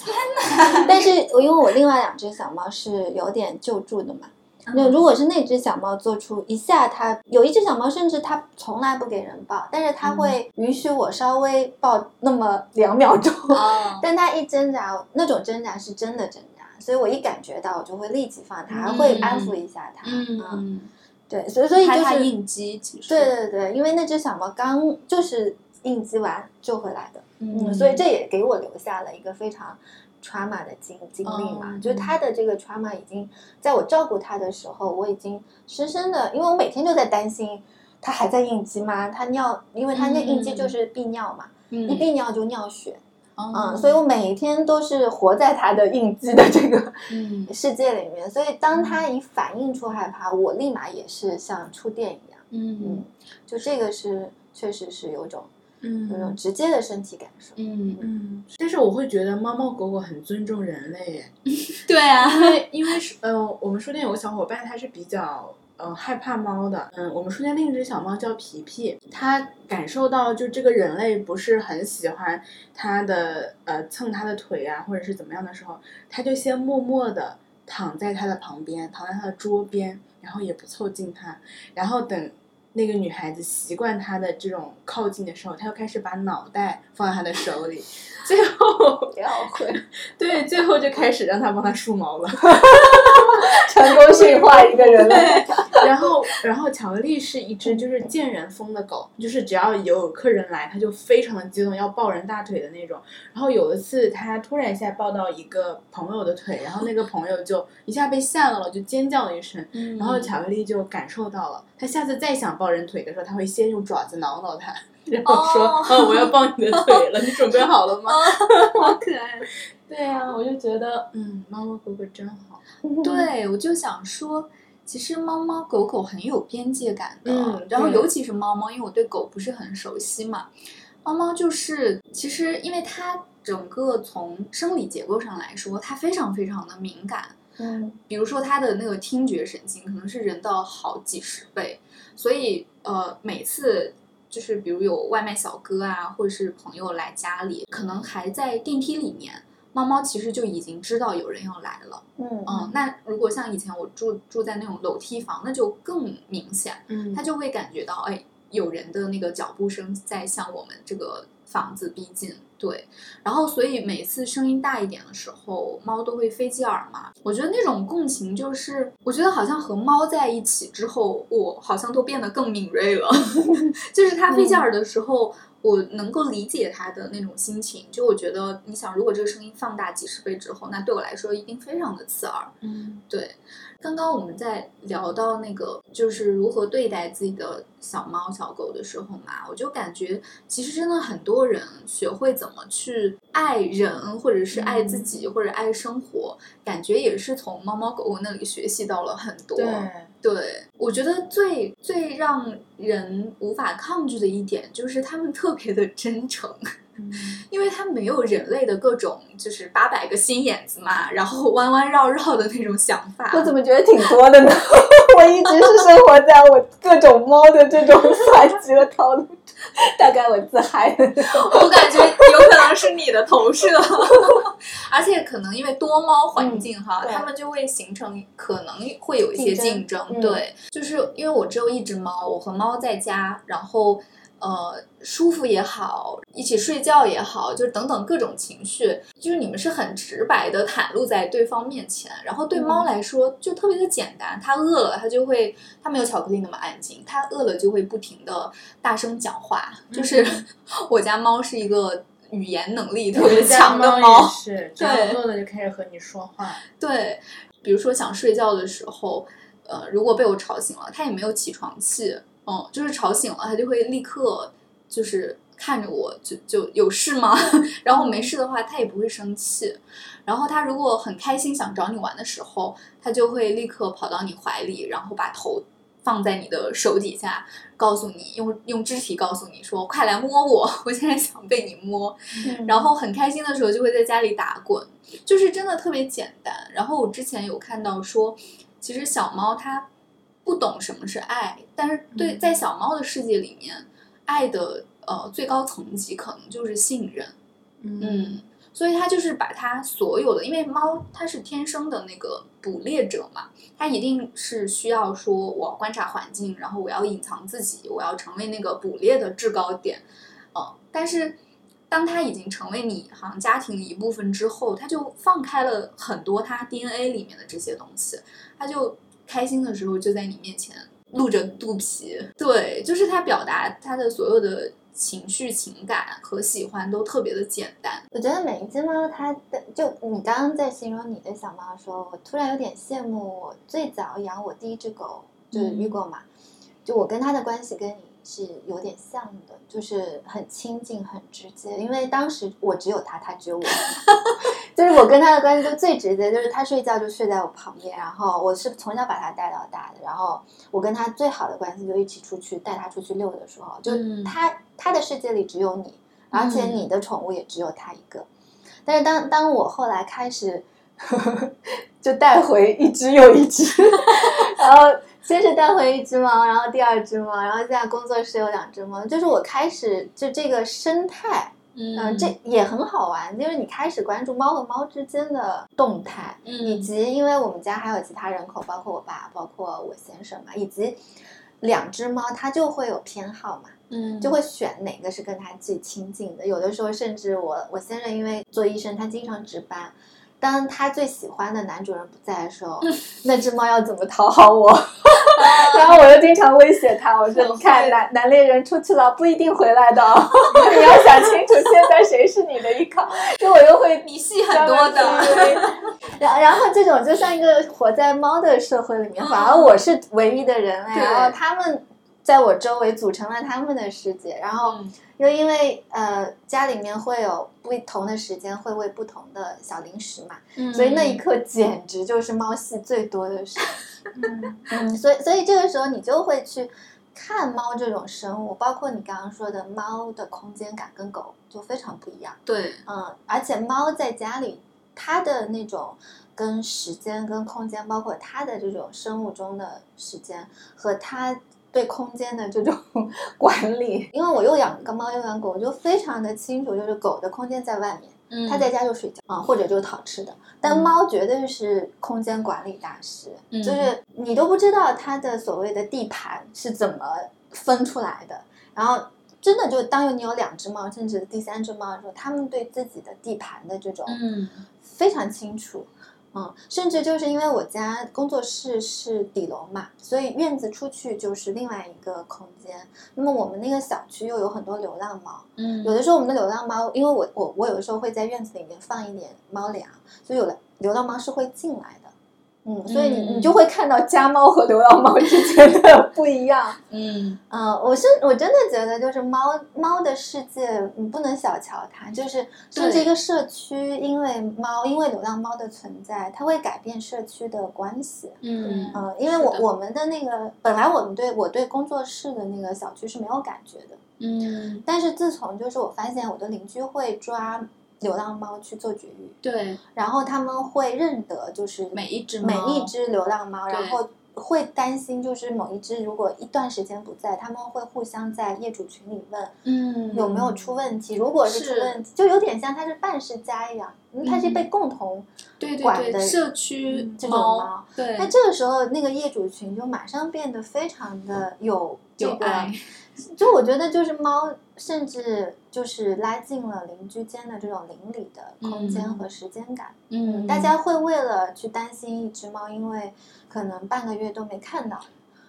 但是我因为我另外两只小猫是有点救助的嘛，那如果是那只小猫做出一下它，有一只小猫甚至它从来不给人抱，但是它会允许我稍微抱那么两秒钟，哦，但它一挣扎，那种挣扎是真的挣扎，所以我一感觉到我就会立即放它，还会安抚一下它。嗯，对，所以所以就是应激，其实。对对对，因为那只小猫刚就是应激完救回来的，嗯嗯，所以这也给我留下了一个非常 trauma 的经经历嘛，哦就是他的这个 trauma 已经在我照顾他的时候，我已经深深的，因为我每天就在担心他还在应激吗？他尿，因为他那应激就是泌尿嘛，一嗯泌尿就尿血。嗯，所以我每一天都是活在他的应激的这个嗯世界里面。所以当他一反映出害怕，我立马也是像触电一样。嗯嗯，就这个是确实是有种有种嗯直接的身体感受。嗯嗯，但是我会觉得猫猫狗狗很尊重人类耶，对啊，因为因为是呃，我们书店有个小伙伴，他是比较呃害怕猫的。嗯，我们书店另一只小猫叫皮皮，它感受到就这个人类不是很喜欢它的呃蹭它的腿啊，或者是怎么样的时候，它就先默默的躺在它的旁边，躺在它的桌边，然后也不凑近它，然后等。那个女孩子习惯他的这种靠近的时候，她又开始把脑袋放在他的手里，最后 对，最后就开始让他帮他梳毛了。成功驯化一个人类。然后，然后巧克力是一只就是见人疯的狗，就是只要有客人来，它就非常的激动，要抱人大腿的那种。然后有一次，它突然一下抱到一个朋友的腿，然后那个朋友就一下被吓到了，就尖叫了一声。嗯然后巧克力就感受到了，它下次再想抱人腿的时候，它会先用爪子挠挠它，然后说：“哦哦，我要抱你的腿了，你准备好了吗好可爱。？”对呀、我就觉得，嗯，猫猫狗狗真好。对，我就想说，其实猫猫狗狗很有边界感的，嗯然后尤其是猫猫，因为我对狗不是很熟悉嘛，猫猫就是其实因为它整个从生理结构上来说，它非常非常的敏感，嗯比如说它的那个听觉神经可能是人的好几十倍，所以呃每次。就是比如有外卖小哥啊，或者是朋友来家里，可能还在电梯里面，猫猫其实就已经知道有人要来了。嗯嗯，那如果像以前我住住在那种楼梯房，那就更明显，嗯他就会感觉到，哎，有人的那个脚步声在向我们这个房子逼近。对，然后所以每次声音大一点的时候，猫都会飞机耳嘛。我觉得那种共情就是，我觉得好像和猫在一起之后，我好像都变得更敏锐了。就是它飞机耳的时候，我能够理解它的那种心情。就我觉得，你想，如果这个声音放大几十倍之后，那对我来说一定非常的刺耳。嗯对，刚刚我们在聊到那个就是如何对待自己的小猫小狗的时候嘛，我就感觉其实真的很多人学会怎么去爱人，或者是爱自己，或者爱生活，感觉也是从猫猫狗狗那里学习到了很多。对，对，我觉得最最让人无法抗拒的一点就是他们特别的真诚。嗯因为它没有人类的各种就是八百个心眼子嘛，然后弯弯绕绕的那种想法。我怎么觉得挺多的呢？我一直是生活在我各种猫的这种算计和套路，大概我自嗨。我感觉有可能是你的投射，而且可能因为多猫环境哈，它们就会形成可能会有一些竞竞争嗯对，就是因为我只有一只猫，我和猫在家，然后。呃，舒服也好，一起睡觉也好，就是等等各种情绪，就是你们是很直白的袒露在对方面前。然后对猫来说就特别的简单，它饿了它就会，它没有巧克力那么安静，它饿了就会不停的大声讲话。就是 我家猫是一个语言能力特别强的猫是，只要对饿了就开始和你说话。对，比如说想睡觉的时候，呃，如果被我吵醒了，它也没有起床气，嗯，就是吵醒了，它就会立刻就是看着我，就就有事吗？然后没事的话，它也不会生气。然后它如果很开心想找你玩的时候，它就会立刻跑到你怀里，然后把头放在你的手底下，告诉你用用肢体告诉你说：“快来摸我，我现在想被你摸。”然后很开心的时候就会在家里打滚，就是真的特别简单。然后我之前有看到说，其实小猫它不懂什么是爱，但是对嗯。在小猫的世界里面，爱的呃最高层级可能就是信任，嗯，所以它就是把它所有的，因为猫它是天生的那个捕猎者嘛，它一定是需要说我要观察环境，然后我要隐藏自己，我要成为那个捕猎的制高点，呃，但是当它已经成为你好像家庭的一部分之后，它就放开了很多它 DNA 里面的这些东西，它就开心的时候就在你面前露着肚皮，对，就是它表达它的所有的情绪、情感和喜欢都特别的简单。我觉得每一只猫，它的就你刚刚在形容你的小猫的时候，我突然有点羡慕我最早养我第一只狗就是嗯雨果嘛，就我跟它的关系跟你是有点像的，就是很亲近、很直接。因为当时我只有它，它只有我，就是我跟他的关系就最直接，就是他睡觉就睡在我旁边，然后我是从小把他带到大的，然后我跟他最好的关系就一起出去带他出去遛的时候，就他他的世界里只有你，而且你的宠物也只有他一个。但是当当我后来开始。就带回一只又一只，然后先是带回一只猫，然后第二只猫，然后现在工作室有两只猫，就是我开始就这个生态，嗯，这也很好玩，就是你开始关注猫和猫之间的动态，以及因为我们家还有其他人口，包括我爸，包括我先生嘛，以及两只猫它就会有偏好嘛，嗯，就会选哪个是跟它最亲近的，有的时候甚至我我先生因为做医生，他经常值班。当他最喜欢的男主人不在的时候，那只猫要怎么讨好我？然后我又经常威胁他，我说：“你看，男男猎人出去了，不一定回来的，你要想清楚，现在谁是你的依靠。”就我又会你戏很多的。然然后这种就像一个活在猫的社会里面，反而我是唯一的人类，然后他们。在我周围组成了他们的世界，然后又因为呃家里面会有不同的时间会喂不同的小零食嘛，所以那一刻简直就是猫戏最多的时候。嗯，所以所以这个时候你就会去看猫这种生物，包括你刚刚说的猫的空间感跟狗就非常不一样。对，嗯，而且猫在家里它的那种跟时间跟空间，包括它的这种生物钟的时间和它。对空间的这种 管理，因为我又养个猫又养狗，我就非常的清楚，就是狗的空间在外面，它在家就睡觉啊，或者就讨吃的。但猫绝对是空间管理大师，就是你都不知道它的所谓的地盘是怎么分出来的。然后真的就当你有两只猫，甚至第三只猫的时候，它们对自己的地盘的这种非常清楚。嗯，甚至就是因为我家工作室是底楼嘛，所以院子出去就是另外一个空间。那么我们那个小区又有很多流浪猫，嗯，有的时候我们的流浪猫，因为我我我有的时候会在院子里面放一点猫粮，所以有的流浪猫是会进来的。嗯，所以你你就会看到家猫和流浪猫之间的 不一样。嗯嗯，我是我真的觉得就是猫猫的世界，你不能小瞧它。就是甚至一个社区，因为猫，因为流浪猫的存在，它会改变社区的关系。嗯嗯，因为我我们的那个本来我们对我对工作室的那个小区是没有感觉的。嗯，但是自从就是我发现我的邻居会抓。流浪猫去做绝育，对，然后他们会认得，就是每一只每一只流浪猫，然后会担心，就是某一只如果一段时间不在，他们会互相在业主群里问，嗯，有没有出问题？如果是出问题，就有点像它是半世家一样，它是被共同管的社区这种猫。对，那这个时候那个业主群就马上变得非常的有有爱。就我觉得，就是猫，甚至就是拉近了邻居间的这种邻里的空间和时间感。嗯，大家会为了去担心一只猫，因为可能半个月都没看到，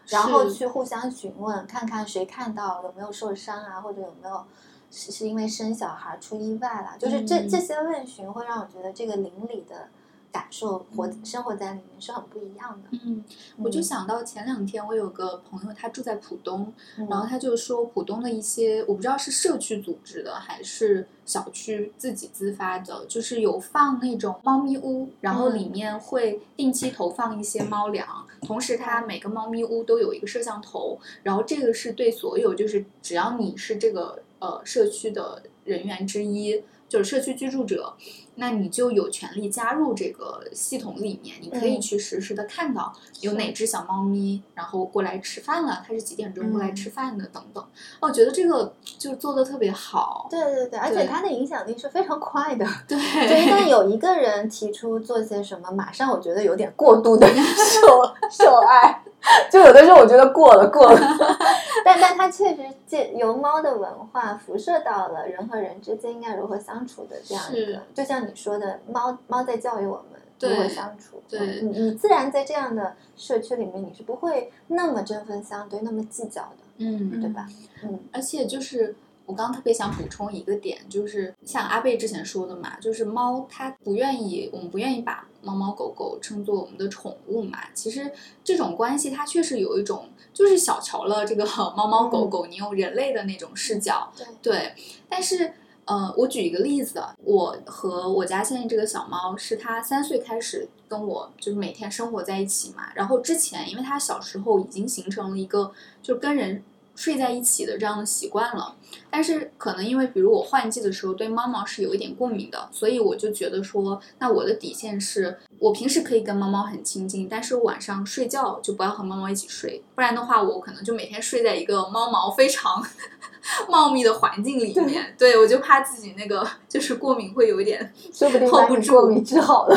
然后去互相询问，看看谁看到有没有受伤啊，或者有没有是是因为生小孩出意外了。就是这这些问询，会让我觉得这个邻里的。感受活生活在里面是很不一样的。嗯，我就想到前两天我有个朋友，他住在浦东，然后他就说浦东的一些我不知道是社区组织的还是小区自己自发的，就是有放那种猫咪屋，然后里面会定期投放一些猫粮，同时它每个猫咪屋都有一个摄像头，然后这个是对所有就是只要你是这个呃社区的人员之一。就是社区居住者，那你就有权利加入这个系统里面，你可以去实时的看到有哪只小猫咪，然后过来吃饭了，它是几点钟过来吃饭的等等。我觉得这个就做的特别好。对对对，而且它的影响力是非常快的。对，就一旦有一个人提出做些什么，马上我觉得有点过度的 受受爱。就有的时候我觉得过了过了，但但它确实借由猫的文化辐射到了人和人之间应该如何相处的这样一个，就像你说的，猫猫在教育我们如何相处。对，你你自然在这样的社区里面，你是不会那么针锋相对、那么计较的，嗯，对吧？嗯，而且就是我刚刚特别想补充一个点，就是像阿贝之前说的嘛，就是猫它不愿意，我们不愿意把猫猫狗狗称作我们的宠物嘛。其实这种关系它确实有一种，就是小瞧了这个猫猫狗狗，你用人类的那种视角，对，但是。呃，我举一个例子，我和我家现在这个小猫是它三岁开始跟我就是每天生活在一起嘛。然后之前因为它小时候已经形成了一个就跟人睡在一起的这样的习惯了，但是可能因为比如我换季的时候对猫毛是有一点过敏的，所以我就觉得说，那我的底线是我平时可以跟猫猫很亲近，但是晚上睡觉就不要和猫猫一起睡，不然的话我可能就每天睡在一个猫毛非常。茂密的环境里面，对我就怕自己那个就是过敏会有一点，说不定 后不住过敏治好了，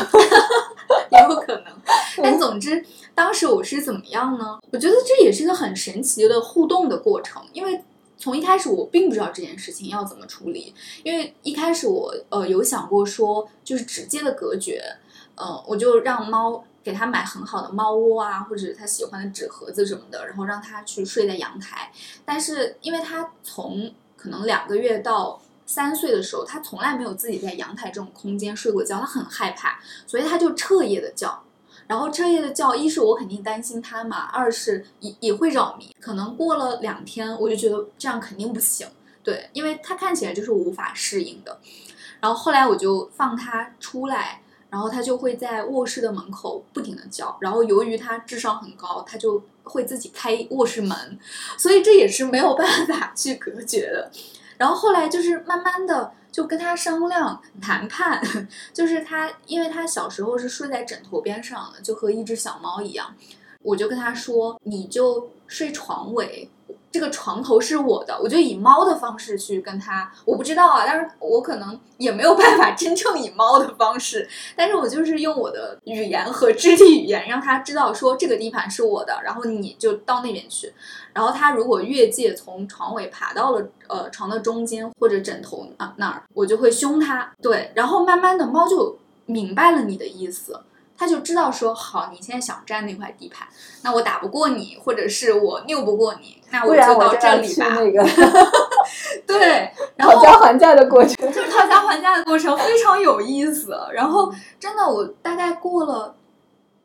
也有可能。但总之，当时我是怎么样呢？我觉得这也是一个很神奇的互动的过程，因为从一开始我并不知道这件事情要怎么处理，因为一开始我呃有想过说就是直接的隔绝，呃，我就让猫。给他买很好的猫窝啊，或者他喜欢的纸盒子什么的，然后让他去睡在阳台。但是因为他从可能两个月到三岁的时候，他从来没有自己在阳台这种空间睡过觉，他很害怕，所以他就彻夜的叫。然后彻夜的叫，一是我肯定担心他嘛，二是也也会扰民。可能过了两天，我就觉得这样肯定不行，对，因为他看起来就是无法适应的。然后后来我就放他出来。然后他就会在卧室的门口不停的叫，然后由于他智商很高，他就会自己开卧室门，所以这也是没有办法去隔绝的。然后后来就是慢慢的就跟他商量谈判，就是他因为他小时候是睡在枕头边上的，就和一只小猫一样，我就跟他说，你就睡床尾。这个床头是我的，我就以猫的方式去跟他，我不知道啊，但是我可能也没有办法真正以猫的方式，但是我就是用我的语言和肢体语言让他知道说这个地盘是我的，然后你就到那边去，然后他如果越界从床尾爬到了呃床的中间或者枕头啊那儿，我就会凶他，对，然后慢慢的猫就明白了你的意思。他就知道说好，你现在想占那块地盘，那我打不过你，或者是我拗不过你，那我就到这里吧。那个，对，讨价还价的过程，就是讨价还价的过程非常有意思。然后真的，我大概过了，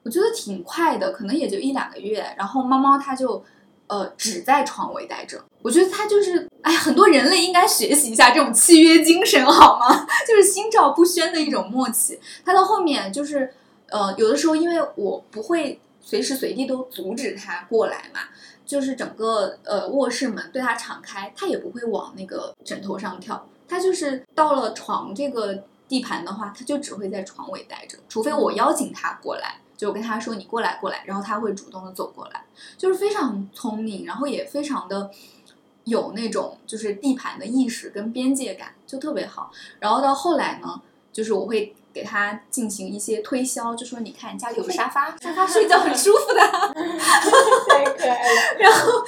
我觉得挺快的，可能也就一两个月。然后猫猫它就呃只在床尾待着，我觉得它就是哎，很多人类应该学习一下这种契约精神好吗？就是心照不宣的一种默契。它到后面就是。呃，有的时候因为我不会随时随地都阻止他过来嘛，就是整个呃卧室门对他敞开，他也不会往那个枕头上跳，他就是到了床这个地盘的话，他就只会在床尾待着，除非我邀请他过来，就跟他说你过来过来，然后他会主动的走过来，就是非常聪明，然后也非常的有那种就是地盘的意识跟边界感，就特别好。然后到后来呢，就是我会。给他进行一些推销，就说你看家里有沙发，沙发睡觉很舒服的，太可爱了。然后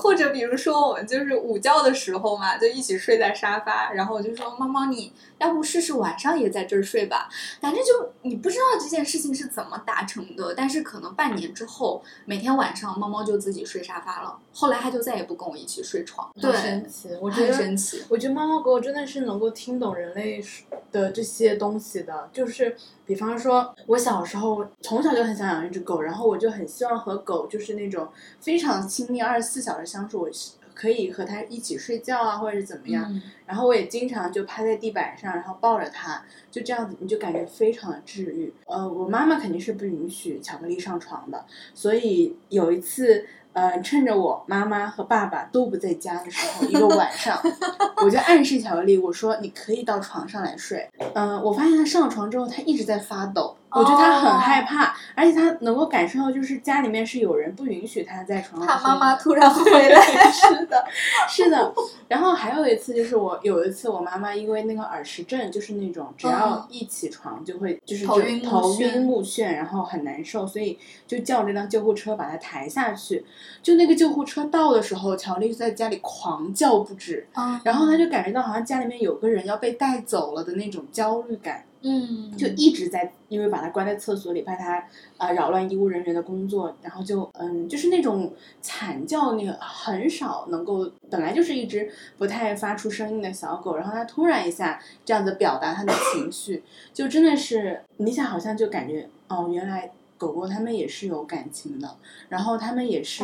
或者比如说我们就是午觉的时候嘛，就一起睡在沙发，然后我就说猫猫，你要不试试晚上也在这儿睡吧？反正就你不知道这件事情是怎么达成的，但是可能半年之后，每天晚上猫猫就自己睡沙发了。后来它就再也不跟我一起睡床，对，神奇，我觉得神奇。我觉得猫猫狗狗真的是能够听懂人类的这些东西的。就是，比方说，我小时候从小就很想养一只狗，然后我就很希望和狗就是那种非常亲密、二十四小时相处，我可以和它一起睡觉啊，或者是怎么样。然后我也经常就趴在地板上，然后抱着它，就这样子，你就感觉非常的治愈。呃，我妈妈肯定是不允许巧克力上床的，所以有一次。嗯，趁着我妈妈和爸爸都不在家的时候，一个晚上，我就暗示巧克力，我说你可以到床上来睡。嗯，我发现他上了床之后，他一直在发抖。我觉得他很害怕，而且他能够感受到，就是家里面是有人不允许他在床上。他妈妈突然回来，是的，是的。然后还有一次，就是我有一次，我妈妈因为那个耳石症，就是那种只要一起床就会就是头晕头晕目眩，然后很难受，所以就叫这辆救护车把他抬下去。就那个救护车到的时候，乔丽在家里狂叫不止，然后他就感觉到好像家里面有个人要被带走了的那种焦虑感。嗯，就一直在，因为把它关在厕所里，怕它啊、扰乱医务人员的工作，然后就嗯，就是那种惨叫，那个很少能够，本来就是一只不太发出声音的小狗，然后它突然一下这样子表达它的情绪，就真的是你想，好像就感觉哦，原来。狗狗它们也是有感情的，然后它们也是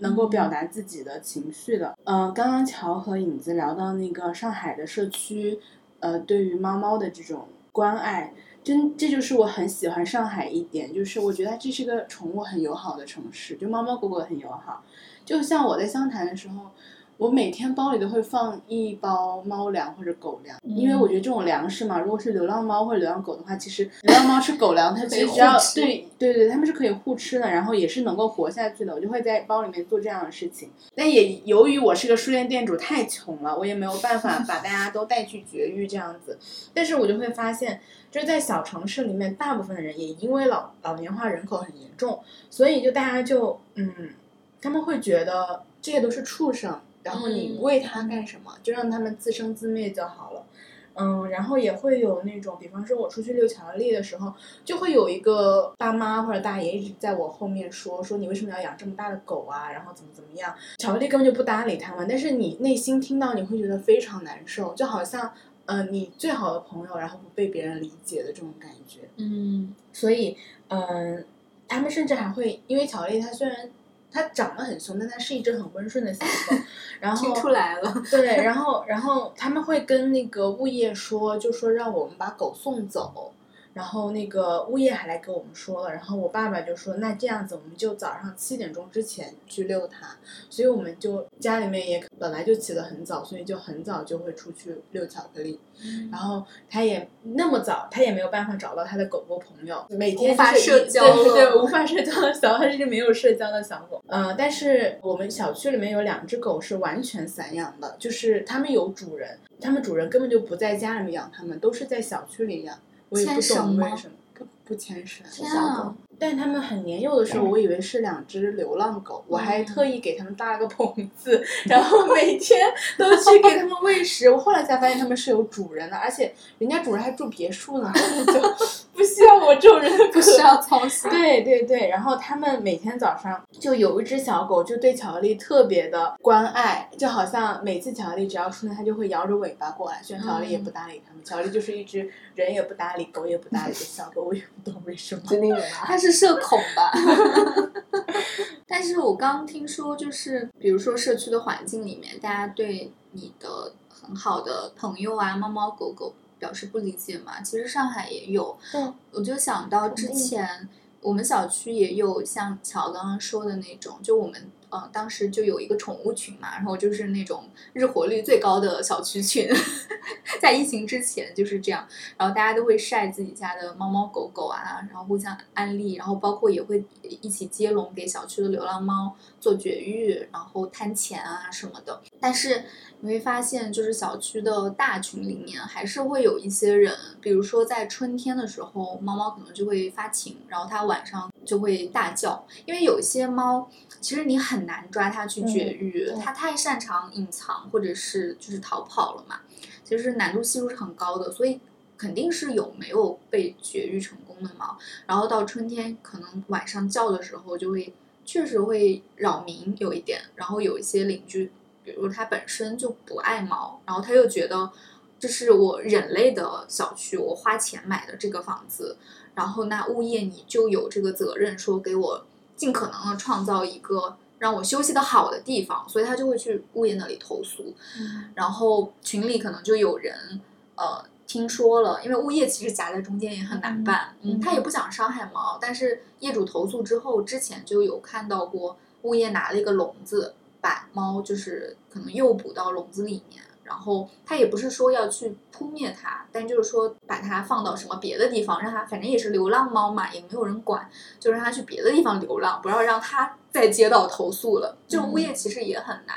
能够表达自己的情绪的。嗯、刚刚乔和影子聊到那个上海的社区，呃，对于猫猫的这种关爱，真这就是我很喜欢上海一点，就是我觉得这是个宠物很友好的城市，就猫猫狗狗很友好。就像我在湘潭的时候，我每天包里都会放一包猫粮或者狗粮，因为我觉得这种粮食嘛，如果是流浪猫或者流浪狗的话，其实流浪猫吃狗粮，它其实只要对对对，它们是可以互吃的，然后也是能够活下去的。我就会在包里面做这样的事情。但也由于我是个书店店主，太穷了，我也没有办法把大家都带去绝育这样子。但是我就会发现，就是在小城市里面，大部分的人也因为老老年化人口很严重，所以就大家就嗯，他们会觉得这些都是畜生，然后你嗯喂它干什么？就让它们自生自灭就好了。嗯，然后也会有那种，比方说我出去遛巧克力的时候，就会有一个爸妈或者大爷一直在我后面说说你为什么要养这么大的狗啊？然后怎么怎么样？巧克力根本就不搭理他们，但是你内心听到你会觉得非常难受，就好像呃你最好的朋友然后不被别人理解的这种感觉。嗯所以，嗯、他们甚至还会，因为巧克力它虽然它长得很凶，但它是一只很温顺的小狗。然后听出来了，对，然后然后他们会跟那个物业说，就说让我们把狗送走。然后那个物业还来跟我们说了，然后我爸爸就说，那这样子我们就早上七点钟之前去遛它，所以我们就家里面也本来就起得很早，所以就很早就会出去遛巧克力。然后他也那么早，他也没有办法找到他的狗狗朋友，每天无法社交对对 无法社交的小狗，它是一只没有社交的小狗。呃，但是我们小区里面有两只狗是完全散养的，就是它们有主人，它们主人根本就不在家里面养它们，都是在小区里养。我也不懂为什么不不牵绳。天小啊狗，但他们很年幼的时候，我以为是两只流浪狗，我还特意给他们搭了个棚子，然后每天都去给他们喂食。我后来才发现他们是有主人的，而且人家主人还住别墅呢，就不需要我这种人的 不需要操心。对对对，然后他们每天早上就有一只小狗，就对巧克力特别的关爱，就好像每次巧克力只要出现，它就会摇着尾巴过来，虽然巧克力也不搭理他们，巧克力就是一只人也不搭理、狗也不搭理的小狗，我也不懂为什么。它是社恐吧？但是我刚听说，就是比如说社区的环境里面，大家对你的很好的朋友啊，猫猫狗狗表示不理解嘛。其实上海也有，对，我就想到之前我们小区也有像乔刚刚说的那种，就我们呃当时就有一个宠物群嘛，然后就是那种日活率最高的小区群，在疫情之前就是这样，然后大家都会晒自己家的猫猫狗狗啊，然后互相安利，然后包括也会一起接龙给小区的流浪猫做绝育，然后摊钱啊什么的。但是你会发现，就是小区的大群里面还是会有一些人，比如说在春天的时候，猫猫可能就会发情，然后它晚上就会大叫，因为有一些猫其实你很难抓它去绝育，嗯它太擅长隐藏或者是就是逃跑了嘛，其实难度系数是很高的，所以。肯定是有没有被绝育成功的猫，然后到春天可能晚上叫的时候就会确实会扰民有一点，然后有一些邻居，比如他本身就不爱猫，然后他又觉得这是我人类的小区，我花钱买的这个房子，然后那物业你就有这个责任，说给我尽可能的创造一个让我休息的好的地方，所以他就会去物业那里投诉，然后群里可能就有人呃听说了，因为物业其实夹在中间也很难办，嗯，嗯他也不想伤害猫，但是业主投诉之后，之前就有看到过物业拿了一个笼子，把猫就是可能诱捕到笼子里面。然后他也不是说要去扑灭它，但就是说把它放到什么别的地方，让它反正也是流浪猫嘛，也没有人管，就让它去别的地方流浪，不要让它再接到投诉了。这种物业其实也很难。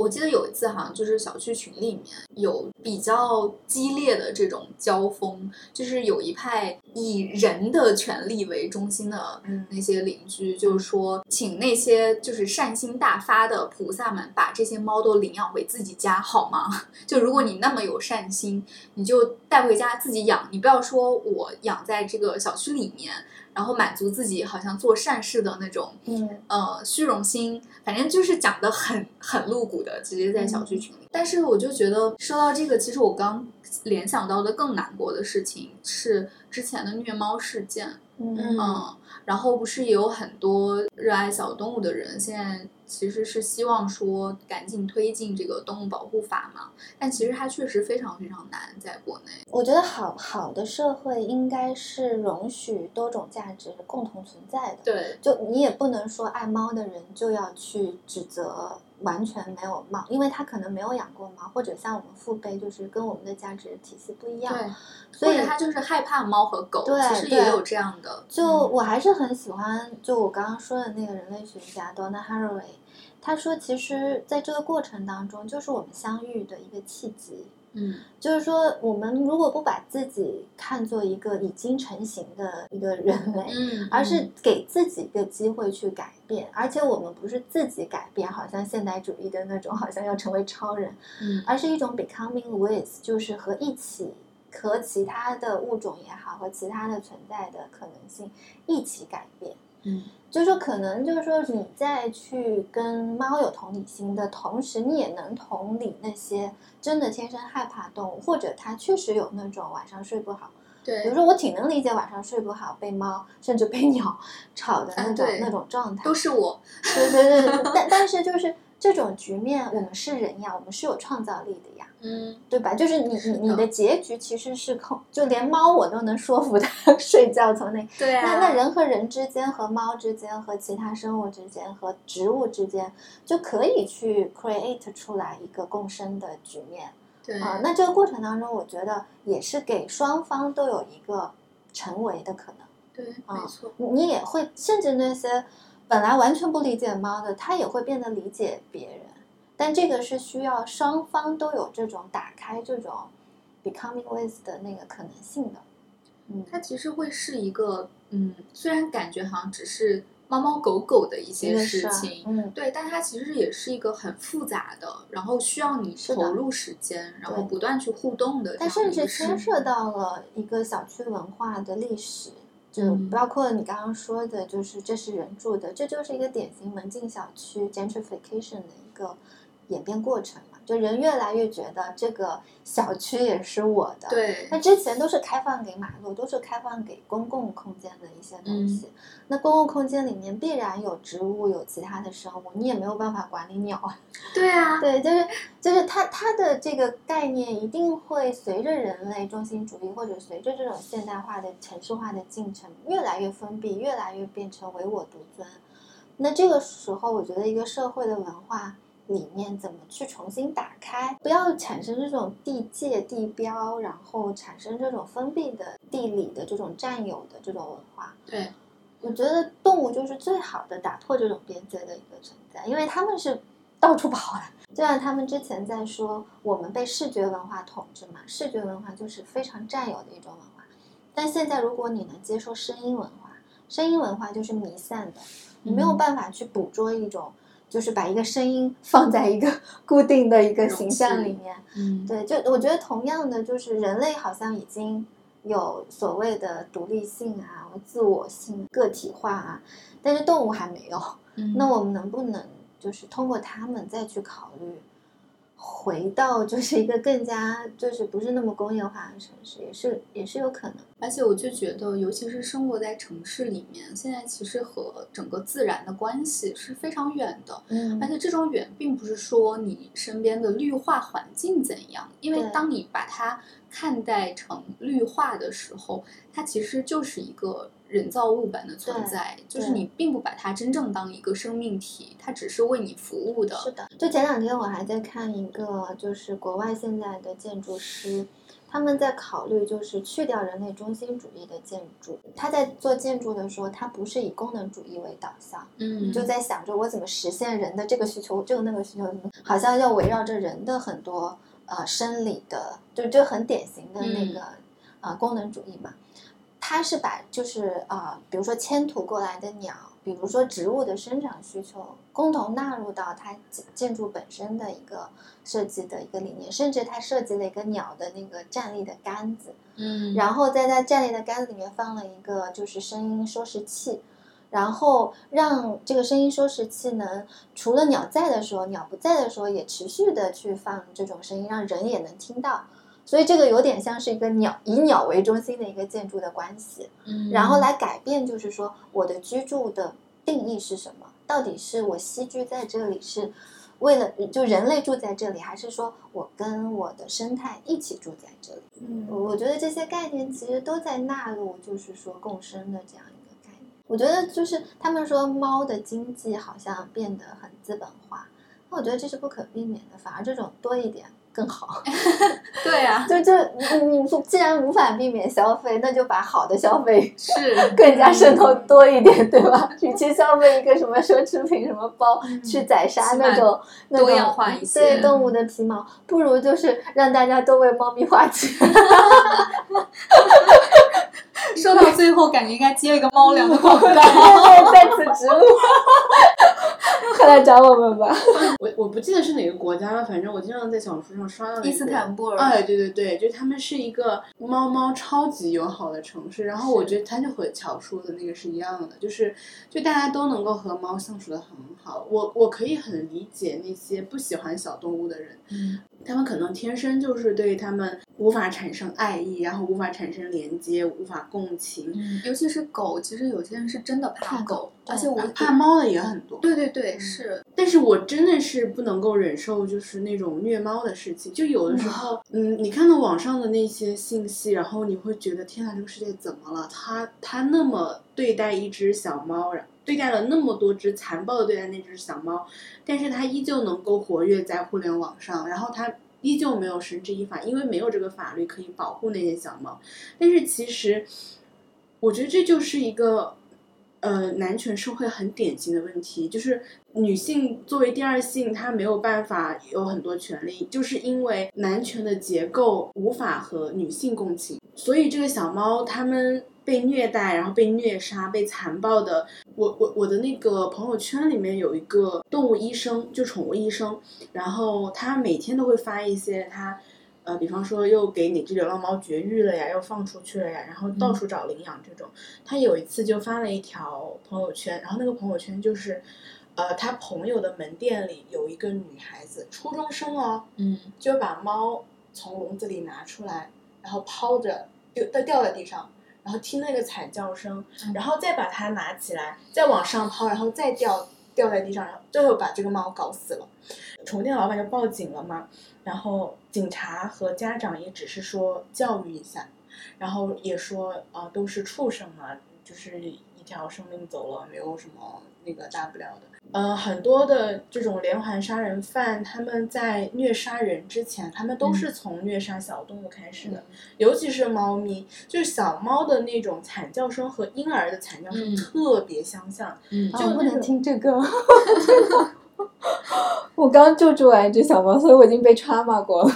我记得有一次好像就是小区群里面有比较激烈的这种交锋，就是有一派以人的权利为中心的那些邻居，就是说请那些就是善心大发的菩萨们把这些猫都领养回自己家好吗？就如果你那么有善心，你就带回家自己养，你不要说我养在这个小区里面。然后满足自己好像做善事的那种，嗯，呃，虚荣心，反正就是讲的很很露骨的，直接在小区群里。但是我就觉得说到这个，其实我刚联想到的更难过的事情是之前的虐猫事件，嗯，然后不是也有很多热爱小动物的人现在。其实是希望说赶紧推进这个动物保护法嘛，但其实它确实非常非常难，在国内。我觉得好好的社会应该是容许多种价值共同存在的。对，就你也不能说爱猫的人就要去指责完全没有猫，因为他可能没有养过猫，或者像我们父辈就是跟我们的价值体系不一样。所以他就是害怕猫和狗，其实也有这样的。就我还是很喜欢，就我刚刚说的那个人类学家 Donna Haraway。他说：“其实，在这个过程当中，就是我们相遇的一个契机。嗯，就是说，我们如果不把自己看作一个已经成型的一个人类，嗯，而是给自己一个机会去改变，而且我们不是自己改变，好像现代主义的那种，好像要成为超人，嗯，而是一种 becoming with，就是和一起和其他的物种也好，和其他的存在的可能性一起改变。嗯。”就是说，可能就是说，你在去跟猫有同理心的同时，你也能同理那些真的天生害怕动物，或者它确实有那种晚上睡不好。对，比如说，我挺能理解晚上睡不好被猫甚至被 鸟吵的那种那种状态。都是我。对对对，但但是就是这种局面，我们是人呀，我们是有创造力的呀。嗯，对吧？就是你你你的结局其实是控，就连猫我都能说服它 睡觉从那。对啊。那那人和人之间，和猫之间，和其他生物之间，和植物之间，就可以去 create 出来一个共生的局面。对啊，那这个过程当中，我觉得也是给双方都有一个成为的可能。对，没错。你也会，甚至那些本来完全不理解猫的，它也会变得理解别人。但这个是需要双方都有这种打开这种 becoming with 的那个可能性的。嗯，它其实会是一个，嗯，虽然感觉好像只是猫猫狗狗的一些事情，嗯，对，但它其实也是一个很复杂的，然后需要你投入时间，然后不断去互动的。它甚至牵涉到了一个小区文化的历史，就包括你刚刚说的，就是这是人住的，这就是一个典型门禁小区 gentrification 的一个。演变过程嘛，就人越来越觉得这个小区也是我的。对。那之前都是开放给马路，都是开放给公共空间的一些东西。那公共空间里面必然有植物，有其他的生物，你也没有办法管理鸟啊。对啊。对，就是就是它它的这个概念一定会随着人类中心主义或者随着这种现代化的城市化的进程越来越封闭，越来越变成唯我独尊。那这个时候，我觉得一个社会的文化。里面怎么去重新打开？不要产生这种地界地标，然后产生这种封闭的地理的这种占有的这种文化。对，我觉得动物就是最好的打破这种边界的一个存在，因为他们是到处跑的。就像他们之前在说，我们被视觉文化统治嘛，视觉文化就是非常占有的一种文化。但现在如果你能接受声音文化，声音文化就是弥散的，你没有办法去捕捉一种。就是把一个声音 放在一个 固定的一个形象里面，嗯，对，就我觉得同样的，就是人类好像已经有所谓的独立性啊、自我性、个体化啊，但是动物还没有。那我们能不能就是通过他们再去考虑？回到就是一个更加就是不是那么工业化的城市，也是也是有可能。而且我就觉得，尤其是生活在城市里面，现在其实和整个自然的关系是非常远的。嗯，而且这种远，并不是说你身边的绿化环境怎样，因为当你把它看待成绿化的时候，它其实就是一个。人造物般的存在，就是你并不把它真正当一个生命体，它只是为你服务的。是的，就前两天我还在看一个，就是国外现在的建筑师，他们在考虑就是去掉人类中心主义的建筑。他在做建筑的时候，他不是以功能主义为导向，嗯就在想着我怎么实现人的这个需求，这个那个需求，好像要围绕着人的很多呃生理的，就就很典型的那个、呃功能主义嘛。他是把就是呃，比如说迁徙过来的鸟，比如说植物的生长需求，共同纳入到它建建筑本身的一个设计的一个理念，甚至它设计了一个鸟的那个站立的杆子，嗯然后在它站立的杆子里面放了一个就是声音收拾器，然后让这个声音收拾器能除了鸟在的时候，鸟不在的时候也持续的去放这种声音，让人也能听到。所以这个有点像是一个鸟以鸟为中心的一个建筑的关系，嗯然后来改变，就是说我的居住的定义是什么？到底是我栖居在这里是为了就人类住在这里，还是说我跟我的生态一起住在这里？嗯我觉得这些概念其实都在纳入，就是说共生的这样一个概念。我觉得就是他们说猫的经济好像变得很资本化，那我觉得这是不可避免的，反而这种多一点更好。对啊，就就你你既然无法避免消费，那就把好的消费是 更加渗透多一点，对吧？与其消费一个什么奢侈品、什么包，去宰杀那种那种多样化一些对动物的皮毛，不如就是让大家都为猫咪花钱。说到最后，感觉应该接一个猫粮的广告。在此植入，快来找我们吧。我我不记得是哪个国家了，反正我经常在小红书上刷到伊斯坦布尔哎，对对对，就他们是一个猫猫超级友好的城市，然后我觉得它就和乔说的那个是一样的，就是就大家都能够和猫相处的很好。我我可以很理解那些不喜欢小动物的人，嗯他们可能天生就是对他们无法产生爱意，然后无法产生连接，无法共情。嗯，尤其是狗，其实有些人是真的怕狗怕，而且我怕猫的也很多，对对对，是但是我真的是不能够忍受，就是那种虐猫的事情。就有的时候，嗯，你看到网上的那些信息，然后你会觉得，天呐，这个世界怎么了？他他那么对待一只小猫，然对待了那么多只，残暴的对待那只小猫，但是他依旧能够活跃在互联网上，然后他依旧没有绳之以法，因为没有这个法律可以保护那些小猫。但是其实，我觉得这就是一个。呃，男权社会很典型的问题就是女性作为第二性，她没有办法有很多权利，就是因为男权的结构无法和女性共情，所以这个小猫它们被虐待，然后被虐杀，被残暴的。我我我的那个朋友圈里面有一个动物医生，就宠物医生，然后他每天都会发一些他。呃，比方说又给哪只流浪猫绝育了呀，又放出去了呀，然后到处找领养这种。他有一次就发了一条朋友圈，然后那个朋友圈就是，呃，他朋友的门店里有一个女孩子，初中生哦，嗯就把猫从笼子里拿出来，然后抛着，就掉掉在地上，然后听那个惨叫声，嗯然后再把它拿起来，再往上抛，然后再掉掉在地上，然后最后把这个猫搞死了。宠物店老板就报警了嘛，然后警察和家长也只是说教育一下，然后也说啊、呃都是畜生嘛，就是一条生命走了，没有什么那个大不了的。呃，很多的这种连环杀人犯，他们在虐杀人之前，他们都是从虐杀小动物开始的，尤其是猫咪，就是小猫的那种惨叫声和婴儿的惨叫声嗯特别相像。嗯啊我不能听这个。我刚救助完一只小猫，所以我已经被 trauma 过了。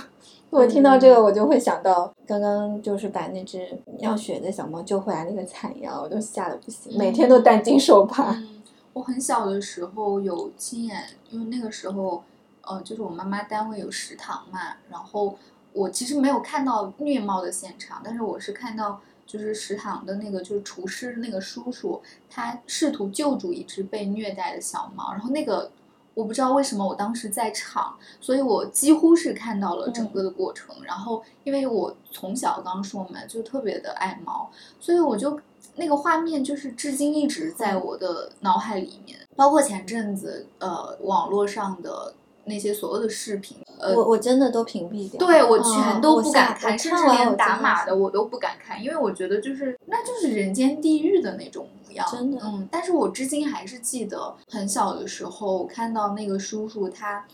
我听到这个，我就会想到刚刚就是把那只要血的小猫救回来那个惨样，我都吓得不行，每天都担惊受怕。嗯，我很小的时候有亲眼，因为那个时候，呃，就是我妈妈单位有食堂嘛，然后我其实没有看到虐猫的现场，但是我是看到就是食堂的那个就是厨师那个叔叔，他试图救助一只被虐待的小猫，然后那个。我不知道为什么我当时在场，所以我几乎是看到了整个的过程。然后，因为我从小刚刚说嘛，就特别的爱猫，所以我就那个画面就是至今一直在我的脑海里面，包括前阵子呃网络上的那些所有的视频，呃，我我真的都屏蔽掉，对我嗯全都不敢看，我甚至连打码的我都不敢看，因为我觉得就是那就是人间地狱的那种模样，真的嗯。但是我至今还是记得很小的时候看到那个叔叔他，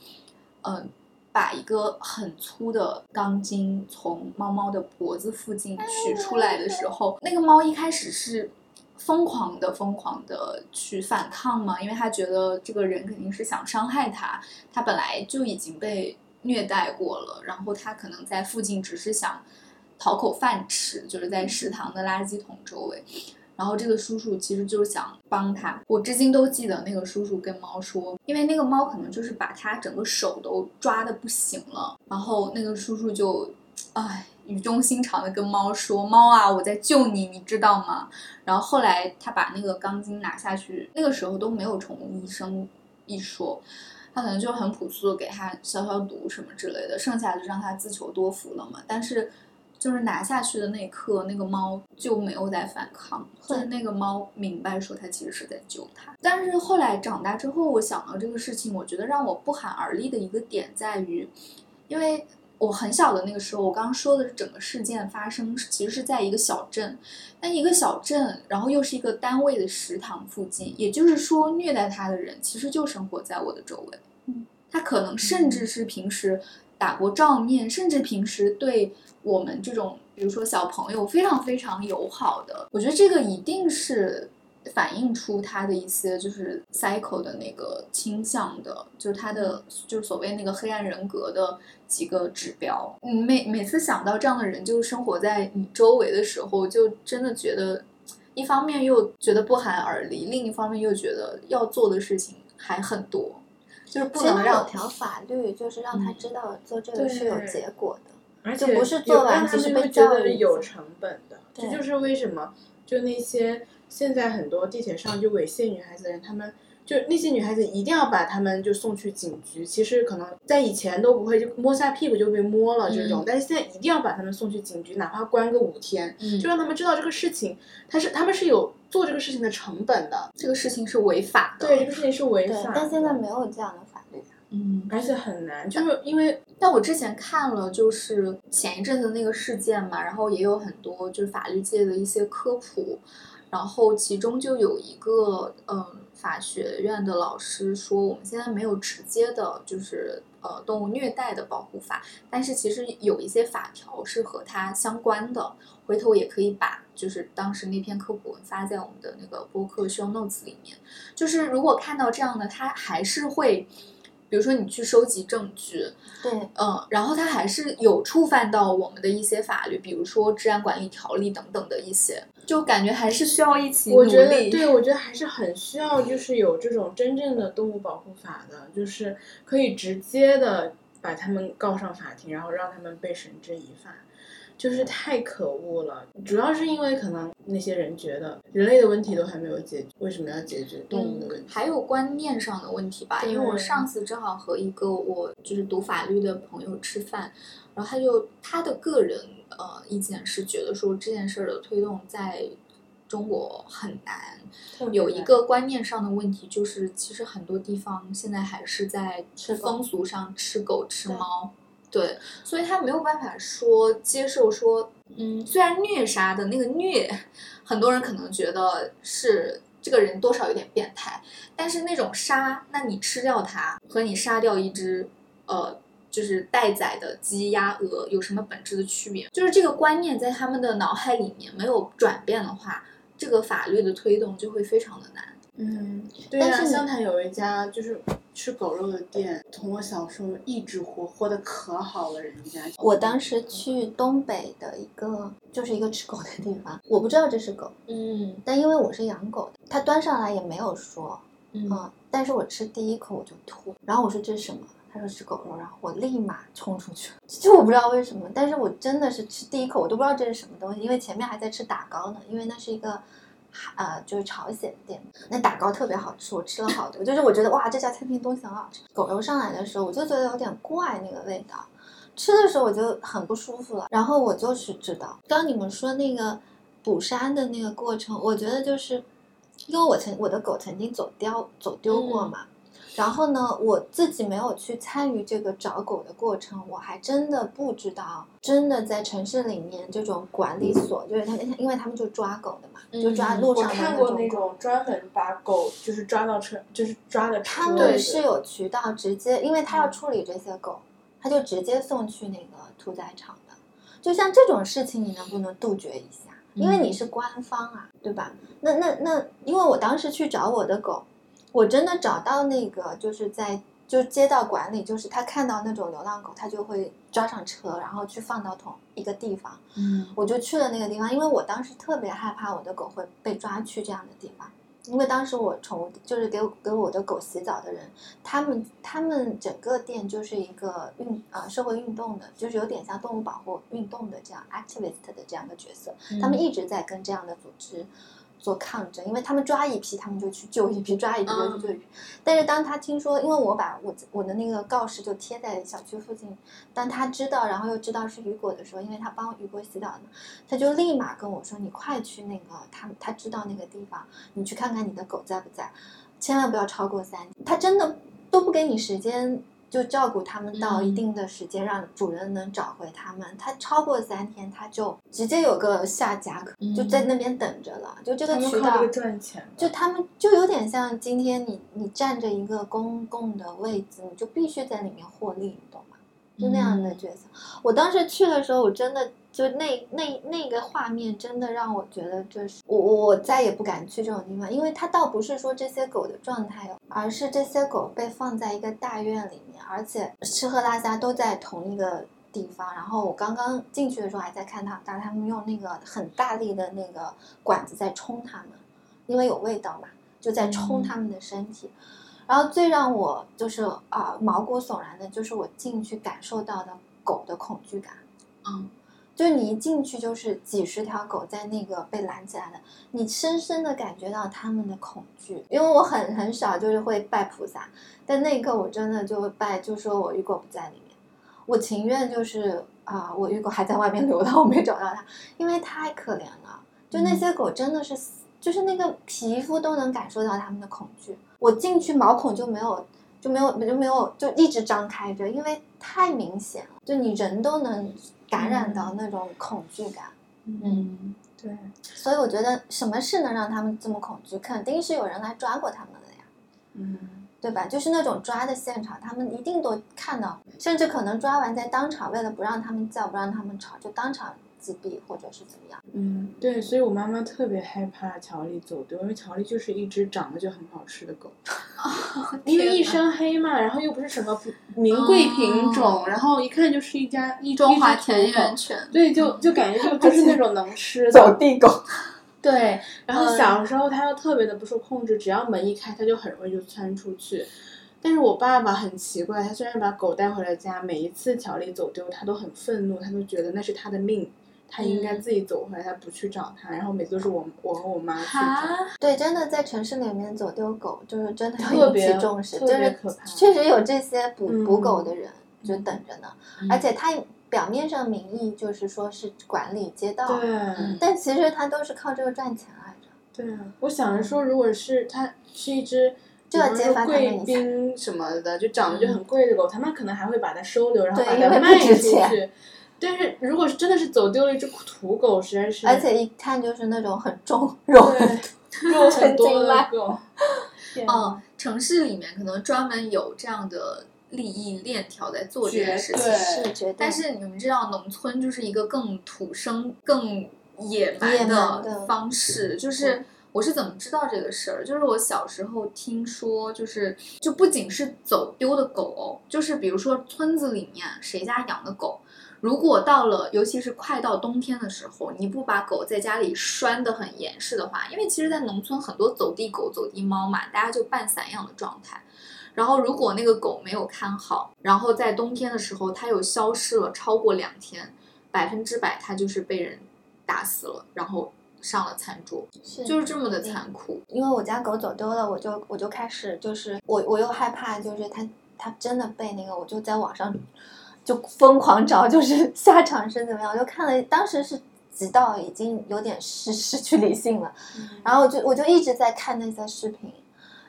嗯、把一个很粗的钢筋从猫猫的脖子附近取出来的时候，那个猫一开始是疯狂的、疯狂的去反抗嘛，因为它觉得这个人肯定是想伤害它，它本来就已经被虐待过了，然后他可能在附近只是想讨口饭吃，就是在食堂的垃圾桶周围。然后这个叔叔其实就是想帮他，我至今都记得那个叔叔跟猫说，因为那个猫可能就是把他整个手都抓的不行了，然后那个叔叔就，唉，语重心长的跟猫说：“猫啊，我在救你，你知道吗？”然后后来他把那个钢筋拿下去，那个时候都没有宠物医生一说，他可能就很朴素的给他消消毒什么之类的，剩下就让他自求多福了嘛。但是。就是拿下去的那一刻，那个猫就没有再反抗，就是那个猫明白说它其实是在救它。但是后来长大之后，我想到这个事情，我觉得让我不寒而栗的一个点在于，因为我很小的那个时候，我刚刚说的整个事件发生其实是在一个小镇，那一个小镇，然后又是一个单位的食堂附近，也就是说虐待它的人其实就生活在我的周围，嗯，他可能甚至是平时打过照面，甚至平时对。我们这种，比如说小朋友，非常非常友好的，我觉得这个一定是反映出他的一些就是 cycle 的那个倾向的，就是他的就是所谓那个黑暗人格的几个指标。嗯，每每次想到这样的人就是生活在你周围的时候，就真的觉得，一方面又觉得不寒而栗，另一方面又觉得要做的事情还很多，就是不能让条法律，就是让他知道做这个是有结果的。而且不是做完，他们会觉得有成本的，这就是为什么就那些现在很多地铁上就猥亵女孩子的人，他们就那些女孩子一定要把他们就送去警局。其实可能在以前都不会，就摸下屁股就被摸了这种，但是现在一定要把他们送去警局，哪怕关个五天，就让他们知道这个事情，他是他们是有做这个事情的成本的，这个事情是违法的，对，这个事情是违法。但现在没有这样的法律。嗯，而且很难，就是因为，但我之前看了，就是前一阵子那个事件嘛，然后也有很多就是法律界的一些科普，然后其中就有一个嗯法学院的老师说，我们现在没有直接的，就是呃动物虐待的保护法，但是其实有一些法条是和它相关的，回头也可以把就是当时那篇科普文发在我们的那个播客 show notes 里面，就是如果看到这样的，他还是会。比如说你去收集证据，对，嗯，然后他还是有触犯到我们的一些法律，比如说治安管理条例等等的一些，就感觉还是需要一起努力。我觉得，对，我觉得还是很需要，就是有这种真正的动物保护法的，就是可以直接的把他们告上法庭，然后让他们被绳之以法。就是太可恶了，主要是因为可能那些人觉得人类的问题都还没有解决，为什么要解决动物的问题？还有观念上的问题吧。因为我上次正好和一个我就是读法律的朋友吃饭，然后他就他的个人呃意见是觉得说这件事儿的推动在中国很难，有一个观念上的问题就是其实很多地方现在还是在风俗上吃狗吃猫。对，所以他没有办法说接受说，嗯，虽然虐杀的那个虐，很多人可能觉得是这个人多少有点变态，但是那种杀，那你吃掉它和你杀掉一只，呃，就是待宰的鸡鸭鹅有什么本质的区别？就是这个观念在他们的脑海里面没有转变的话，这个法律的推动就会非常的难。嗯，对呀，湘潭有一家就是吃狗肉的店，从我小时候一直活活的可好了，人家。我当时去东北的一个就是一个吃狗的地方，我不知道这是狗，嗯，但因为我是养狗的，他端上来也没有说，嗯，但是我吃第一口我就吐，然后我说这是什么？他说是狗肉，然后我立马冲出去了，就我不知道为什么，但是我真的是吃第一口我都不知道这是什么东西，因为前面还在吃打糕呢，因为那是一个。呃，就是朝鲜店，那打糕特别好吃，我吃了好多。就是我觉得哇，这家餐厅东西很好吃。狗肉上来的时候，我就觉得有点怪那个味道，吃的时候我就很不舒服了。然后我就是知道，刚你们说那个捕山的那个过程，我觉得就是因为我曾我的狗曾经走丢走丢过嘛。然后呢，我自己没有去参与这个找狗的过程，我还真的不知道，真的在城市里面这种管理所，就是他，因为他们就抓狗的嘛，就抓路上的那种。我看过那种专门把狗就是抓到车，就是抓的。他们是有渠道直接，因为他要处理这些狗，他就直接送去那个屠宰场的。就像这种事情，你能不能杜绝一下？因为你是官方啊，对吧？那那那，因为我当时去找我的狗，我真的找到那个就是在就街道管理，就是他看到那种流浪狗，他就会抓上车，然后去放到同一个地方。嗯我就去了那个地方，因为我当时特别害怕我的狗会被抓去这样的地方，因为当时我宠物就是给我给我的狗洗澡的人，他们他们整个店就是一个运呃社会运动的，就是有点像动物保护运动的这样 activist 的这样的角色，他们一直在跟这样的组织。做抗争，因为他们抓一批，他们就去救一批；抓一批就去救一批。但是当他听说，因为我把我我的那个告示就贴在小区附近，当他知道，然后又知道是雨果的时候，因为他帮雨果洗澡呢，他就立马跟我说：“你快去那个他他知道那个地方，你去看看你的狗在不在，千万不要超过三。”他真的都不给你时间。就照顾他们到一定的时间，让主人能找回他们。他超过三天，他就直接有个下家，就在那边等着了。就这个渠道赚钱，就他们就有点像今天你你占着一个公共的位置，你就必须在里面获利，你懂吗？就那样的角色。我当时去的时候，我真的就那那那个画面，真的让我觉得，就是我我再也不敢去这种地方，因为它倒不是说这些狗的状态，而是这些狗被放在一个大院里面，而且吃喝拉撒都在同一个地方。然后我刚刚进去的时候，还在看他，但他们用那个很大力的那个管子在冲它们，因为有味道嘛，就在冲它们的身体。然后最让我就是啊毛骨悚然的，就是我进去感受到的狗的恐惧感。嗯，就是你一进去就是几十条狗在那个被拦起来的，你深深的感觉到它们的恐惧。因为我很很少就是会拜菩萨，但那一刻我真的就拜，就说我雨果不在里面，我情愿就是啊、我雨果还在外面流浪，我没找到它，因为太可怜了。就那些狗真的是死，就是那个皮肤都能感受到它们的恐惧。我进去毛孔就没有，就没有，就没有，就一直张开着，因为太明显了，就你人都能感染到那种恐惧感。嗯，对，所以我觉得什么事能让他们这么恐惧？肯定是有人来抓过他们的呀，嗯，对吧？就是那种抓的现场，他们一定都看到，甚至可能抓完在当场，为了不让他们叫，不让他们吵，就当场击毙或者是怎么样。嗯，对，所以我妈妈特别害怕乔丽走丢，因为乔丽就是一只长得就很好吃的狗，因为一身黑嘛，然后又不是什么名贵品种，然后一看就是一家一中华田园犬，对，就就感觉就 就是那种能吃的走。地狗，对，然后嗯小时候它又特别的不受控制，只要门一开，它就很容易就窜出去。但是我爸爸很奇怪，他虽然把狗带回了家，每一次乔丽走丢，他都很愤怒，他都觉得那是他的命，他应该嗯自己走回来，他不去找他。然后每次都是我我和我妈去找，对，真的在城市里面走丢狗，就是真的特要引别起重视，就是别可怕确实有这些捕嗯捕狗的人就等着呢，嗯而且他表面上名义就是说是管理街道，对但其实他都是靠这个赚钱来着。对啊，我想着说，如果是它是一只。就要揭比方说贵宾什么的，就长得就很贵的狗，他们可能还会把它收留，然后把它卖出去。但是如果是真的是走丢了一只土狗，实在是而且一看就是那种很重肉，对肉很多的狗。天哦，城市里面可能专门有这样的利益链条在做这件事情，是绝对。但是你们知道，农村就是一个更土生、更野蛮的方式。就是我是怎么知道这个事儿？就是我小时候听说，就是就不仅是走丢的狗哦，就是比如说村子里面谁家养的狗。如果到了，尤其是快到冬天的时候，你不把狗在家里拴得很严实的话，因为其实，在农村很多走地狗、走地猫嘛，大家就半散养的状态。然后，如果那个狗没有看好，然后在冬天的时候它又消失了超过两天，百分之百它就是被人打死了，然后上了餐桌，是就是这么的残酷。因为我家狗走丢了，我就我就开始就是我我又害怕，就是它它真的被那个，我就在网上就疯狂找，就是下场是怎么样，我就看了，当时是急到已经有点失失去理性了，然后我就我就一直在看那些视频。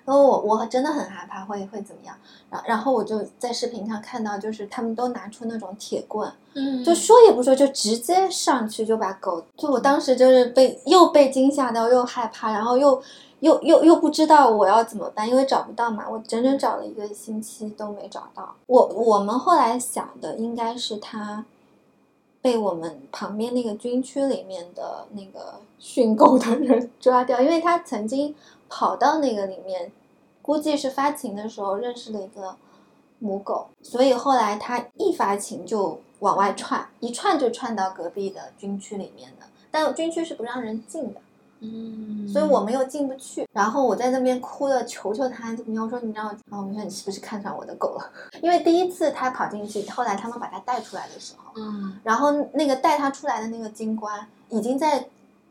因为我我真的很害怕会会怎么样，然然后我就在视频上看到，就是他们都拿出那种铁棍，嗯就说也不说，就直接上去就把狗，就我当时就是被又被惊吓到，又害怕，然后又又又又不知道我要怎么办，因为找不到嘛，我整整找了一个星期都没找到。我我们后来想的应该是他被我们旁边那个军区里面的那个训狗的人 抓掉，因为他曾经跑到那个里面，估计是发情的时候认识了一个母狗，所以后来他一发情就往外窜，一窜就窜到隔壁的军区里面的，但军区是不让人进的。嗯所以我们又进不去。然后我在那边哭的求求他，怎么样？我说你让我，然后我说你是不是看上我的狗了？因为第一次他跑进去，后来他们把他带出来的时候，嗯，然后那个带他出来的那个军官已经在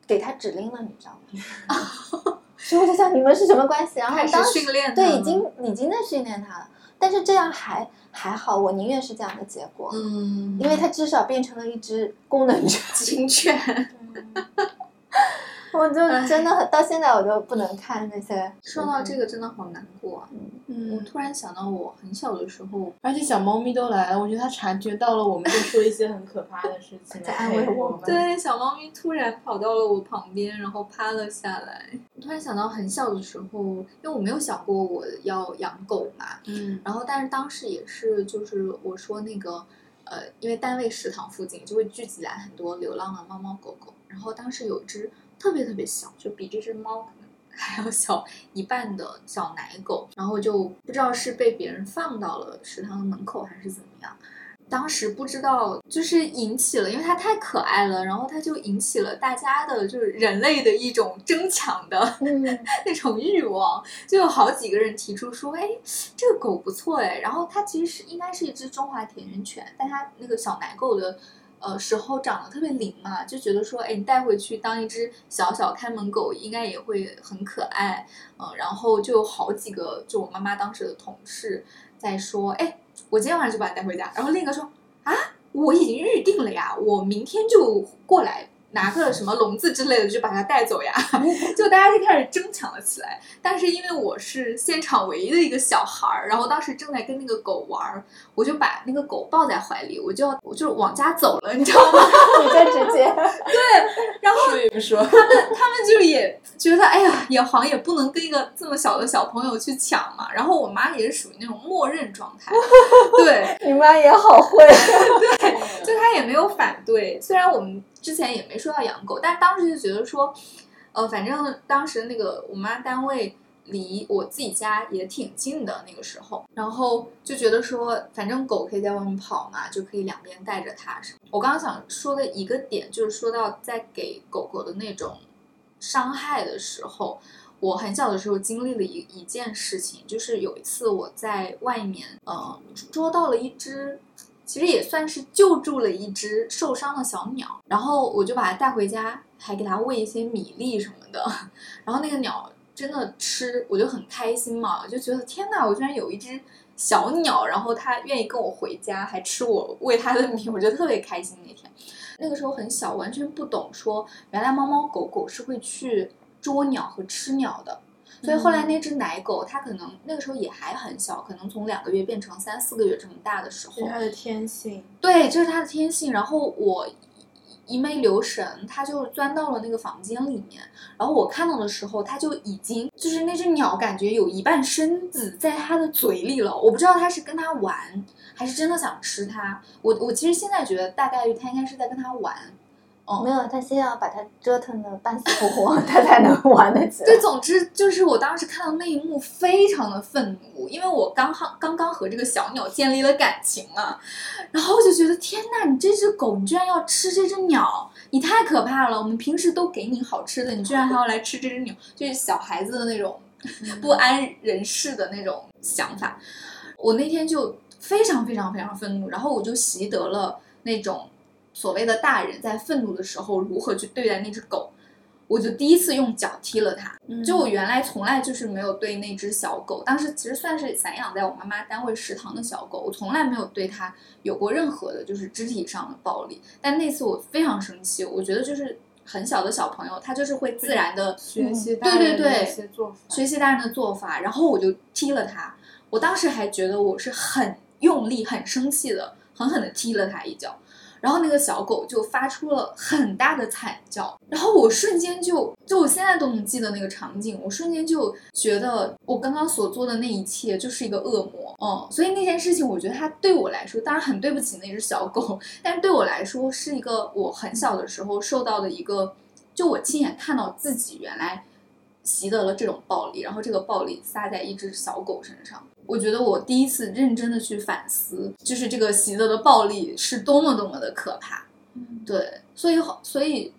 给他指令了，你知道吗？所以我就想你们是什么关系？然后当时训练对，已经已经在训练他了，但是这样还还好，我宁愿是这样的结果，嗯，因为它至少变成了一只功能犬。警犬。我就真的很到现在我就不能看那些。说到这个，真的好难过啊！我嗯，突然想到，我很小的时候，而且小猫咪都来了，我觉得它察觉到了我们在说一些很可怕的事情，在安慰我我们对，小猫咪突然跑到了我旁边，然后趴了下来。我突然想到很小的时候，因为我没有想过我要养狗嘛，嗯然后但是当时也是，就是我说那个，呃，因为单位食堂附近就会聚集来很多流浪的猫猫狗狗，然后当时有一只特别特别小，就比这只猫可能 还要小一半的小奶狗，然后就不知道是被别人放到了食堂的门口还是怎么样。当时不知道，就是引起了，因为它太可爱了，然后它就引起了大家的，就是人类的一种争抢的嗯，那种欲望，就有好几个人提出说，哎，这个狗不错哎，然后它其实是应该是一只中华田园犬，但它那个小奶狗的。呃，时候长得特别灵嘛，就觉得说，哎，你带回去当一只小小看门狗，应该也会很可爱，嗯、然后就有好几个，就我妈妈当时的同事在说，哎，我今天晚上就把它带回家，然后另一个说，啊，我已经预定了呀，我明天就过来拿个什么笼子之类的，就把它带走呀。就大家就开始争抢了起来。但是因为我是现场唯一的一个小孩儿，然后当时正在跟那个狗玩儿，我就把那个狗抱在怀里，我就要我就往家走了，你知道吗？你就直接 对然后说也不说，他们他们就也觉得，哎呀，也好像也不能跟一个这么小的小朋友去抢嘛。然后我妈也是属于那种默认状态，对，你妈也好会。对就她也没有反对。虽然我们之前也没说要养狗，但当时就觉得说，呃，反正当时那个我妈单位离我自己家也挺近的那个时候，然后就觉得说，反正狗可以在外面跑嘛，就可以两边带着它什么。我刚刚想说的一个点就是说到在给狗狗的那种伤害的时候。我很小的时候经历了一一件事情，就是有一次我在外面，呃，捉到了一只，其实也算是救助了一只受伤的小鸟，然后我就把它带回家，还给它喂一些米粒什么的，然后那个鸟真的吃，我就很开心嘛，我就觉得天呐，我居然有一只小鸟，然后它愿意跟我回家，还吃我喂它的米，我觉得特别开心那天。那个时候很小，完全不懂说原来猫猫狗狗是会去捉鸟和吃鸟的。所以后来那只奶狗，它可能那个时候也还很小，可能从两个月变成三四个月这么大的时候是，它的天性。对，这是它的天性。然后我一没留神，它就钻到了那个房间里面。然后我看到的时候，它就已经就是那只鸟，感觉有一半身子在它的嘴里了。我不知道它是跟它玩，还是真的想吃它。我我其实现在觉得大概率它应该是在跟它玩。哦，没有，他先要把它折腾的半死不活，他才能玩得起来。对，总之就是我当时看到那一幕，非常的愤怒，因为我刚刚刚刚和这个小鸟建立了感情嘛，然后我就觉得天呐，你这只狗，你居然要吃这只鸟，你太可怕了！我们平时都给你好吃的，你居然还要来吃这只鸟，就是小孩子的那种不安人事的那种想法。我那天就非常非常非常愤怒，然后我就习得了那种所谓的大人在愤怒的时候如何去对待那只狗。我就第一次用脚踢了它，就我原来从来就是没有对那只小狗，当时其实算是散养在我妈妈单位食堂的小狗，我从来没有对它有过任何的就是肢体上的暴力。但那次我非常生气，我觉得就是很小的小朋友，他就是会自然的学习对大人的对对一些做法。学习大人的做法，然后我就踢了他。我当时还觉得我是很用力、很生气的，狠狠的踢了他一脚。然后那个小狗就发出了很大的惨叫，然后我瞬间就就我现在都能记得那个场景，我瞬间就觉得我刚刚所做的那一切就是一个恶魔，嗯，所以那件事情我觉得它对我来说，当然很对不起那只小狗，但是对我来说是一个我很小的时候受到的一个，就我亲眼看到自己原来习得了这种暴力，然后这个暴力撒在一只小狗身上。我觉得我第一次认真的去反思，就是这个习得的暴力是多么多么的可怕。对，所以好，所以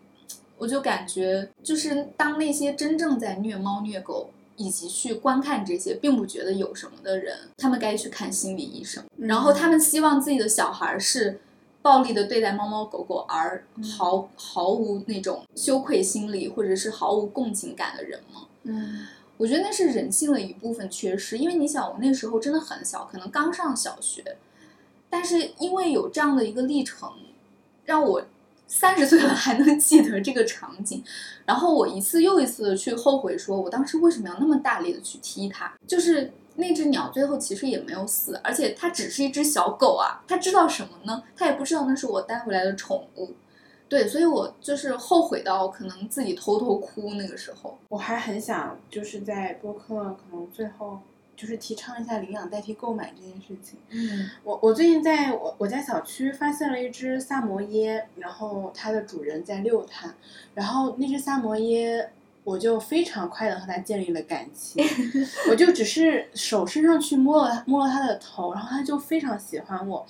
我就感觉，就是当那些真正在虐猫虐狗，以及去观看这些并不觉得有什么的人，他们该去看心理医生。然后他们希望自己的小孩是暴力的对待猫猫狗狗，而毫毫无那种羞愧心理，或者是毫无共情感的人吗？嗯。我觉得那是人性的一部分缺失，因为你想，我那时候真的很小，可能刚上小学，但是因为有这样的一个历程，让我三十岁了还能记得这个场景，然后我一次又一次的去后悔，说我当时为什么要那么大力的去踢它？就是那只鸟最后其实也没有死，而且它只是一只小狗啊，它知道什么呢？它也不知道那是我带回来的宠物。对，所以我就是后悔到可能自己偷偷哭那个时候。我还很想就是在播客可能最后就是提倡一下领养代替购买这件事情。嗯，我我最近在我我家小区发现了一只萨摩耶，然后它的主人在遛它，然后那只萨摩耶我就非常快的和他建立了感情，我就只是手伸上去摸了摸了他的头，然后他就非常喜欢我。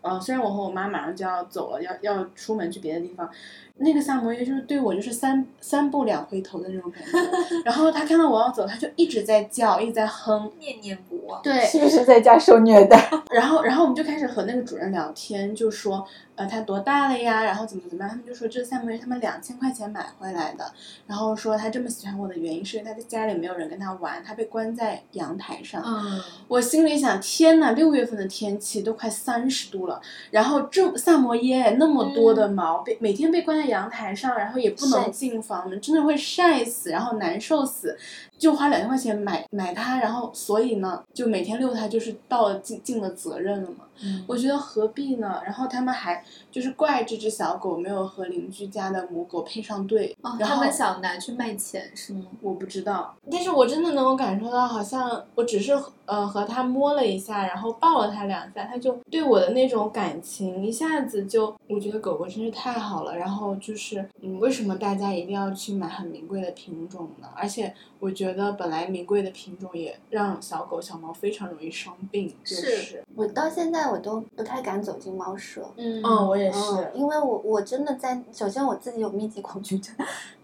呃，虽然我和我妈马上就要走了，要要出门去别的地方，那个萨摩耶就是对我就是三三步两回头的那种感觉。然后他看到我要走，他就一直在叫，一直在哼，念念不忘。对，是不是在家受虐待？然后，然后我们就开始和那个主人聊天，就说，呃，他多大了呀？然后怎么怎么样？他们就说这萨摩耶他们两千块钱买回来的。然后说他这么喜欢我的原因是因为他在家里没有人跟他玩，他被关在阳台上。嗯，我心里想，天呐，六月份的天气都快三十度了，然后这萨摩耶那么多的毛，被每天被关在阳台上，然后也不能进房门，真的会晒死，然后难受死。就花两千块钱买买它，然后所以呢，就每天遛它，就是到了尽尽了责任了嘛。嗯，我觉得何必呢？然后他们还就是怪这只小狗没有和邻居家的母狗配上对。哦，然后他们想拿去卖钱是吗？我不知道，但是我真的能够感受到，好像我只是呃和它摸了一下，然后抱了它两下，它就对我的那种感情一下子就，我觉得狗狗真是太好了。然后就是，嗯，为什么大家一定要去买很名贵的品种呢？而且我觉得本来名贵的品种也让小狗小猫非常容易生病，就是是，我到现在我都不太敢走进猫舍。嗯嗯，我也嗯是，，因为我我真的在，首先我自己有密集恐惧症，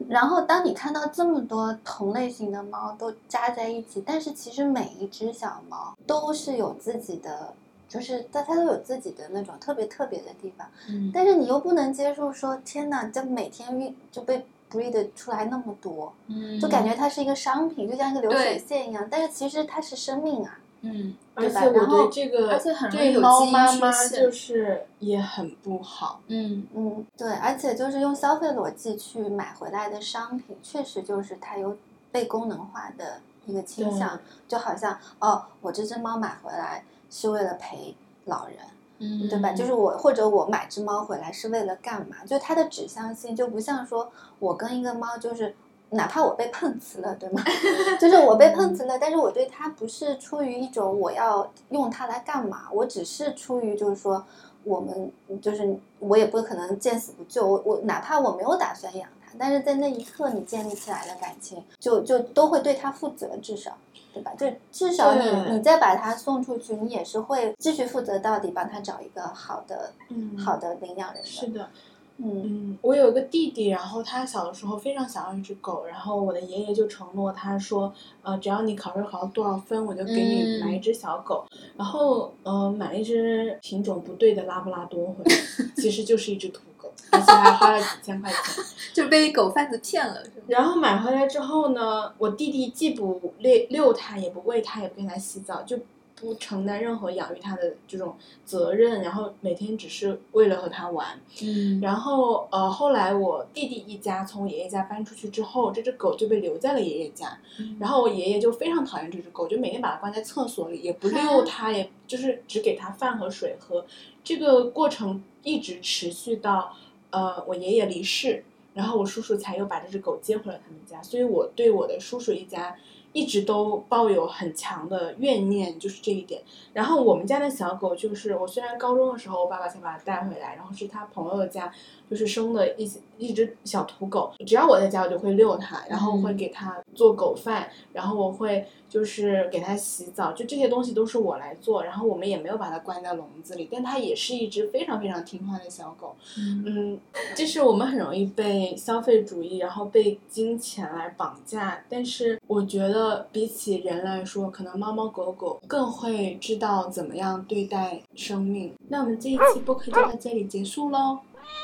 然后当你看到这么多同类型的猫都扎在一起，但是其实每一只小猫都是有自己的，就是大家都有自己的那种特别特别的地方，嗯但是你又不能接受说，天哪，这每天运就被 breed 出来那么多，嗯，就感觉它是一个商品，就像一个流水线一样，但是其实它是生命啊。嗯而对吧且我对然后这个而且很容易对有基因猫妈妈就是也很不好。嗯嗯，对，而且就是用消费逻辑去买回来的商品，确实就是它有被功能化的一个倾向，就好像哦，我这只猫买回来是为了陪老人，嗯，对吧？就是我或者我买只猫回来是为了干嘛？就它的指向性就不像说我跟一个猫就是。哪怕我被碰瓷了，对吗？就是我被碰瓷了，但是我对它不是出于一种我要用它来干嘛，我只是出于就是说，我们就是我也不可能见死不救，我我哪怕我没有打算养它，但是在那一刻你建立起来的感情，就就都会对他负责，至少。对吧？就至少你你再把它送出去，你也是会继续负责到底，帮他找一个好的、嗯好的领养人的。是的，嗯嗯，我有一个弟弟，然后他小的时候非常想要一只狗，然后我的爷爷就承诺他说，呃，只要你考试考到多少分，我就给你嗯买一只小狗。然后，呃，买了一只品种不对的拉布拉多回来，其实就是一只土狗，而且还花了几千块钱。就被狗贩子骗了，是吗？然后买回来之后呢，我弟弟既不遛遛它，也不喂它，也不给它洗澡，就不承担任何养育它的这种责任，然后每天只是为了和它玩。嗯然后呃，后来我弟弟一家从爷爷家搬出去之后，这只狗就被留在了爷爷家。然后我爷爷就非常讨厌这只狗，就每天把它关在厕所里，也不遛它，也就是只给它饭和水喝。这个过程一直持续到呃我爷爷离世，然后我叔叔才又把这只狗接回了他们家，所以我对我的叔叔一家。一直都抱有很强的怨念，就是这一点。然后我们家的小狗，就是我虽然高中的时候我爸爸才把它带回来，然后是他朋友家就是生的一一只小土狗，只要我在家我就会遛它，然后会给它做狗饭，然后我会。就是给它洗澡，就这些东西都是我来做，然后我们也没有把它关在笼子里，但它也是一只非常非常听话的小狗。嗯，就是我们很容易被消费主义，然后被金钱来绑架，但是我觉得比起人来说，可能猫猫狗狗更会知道怎么样对待生命。那我们这一期播客就到这里结束喽。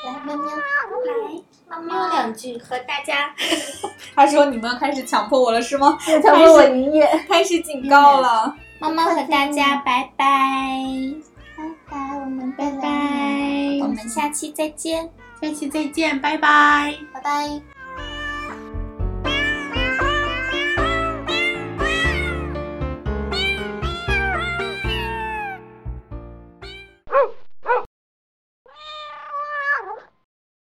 来，喵喵，来，喵喵两句和大家。他说：“你们开始强迫我了，是吗？强迫我营业，开始警告了。猫猫和大家拜拜，拜拜，我们拜拜，我们下期再见，下期再见，拜拜，拜拜。”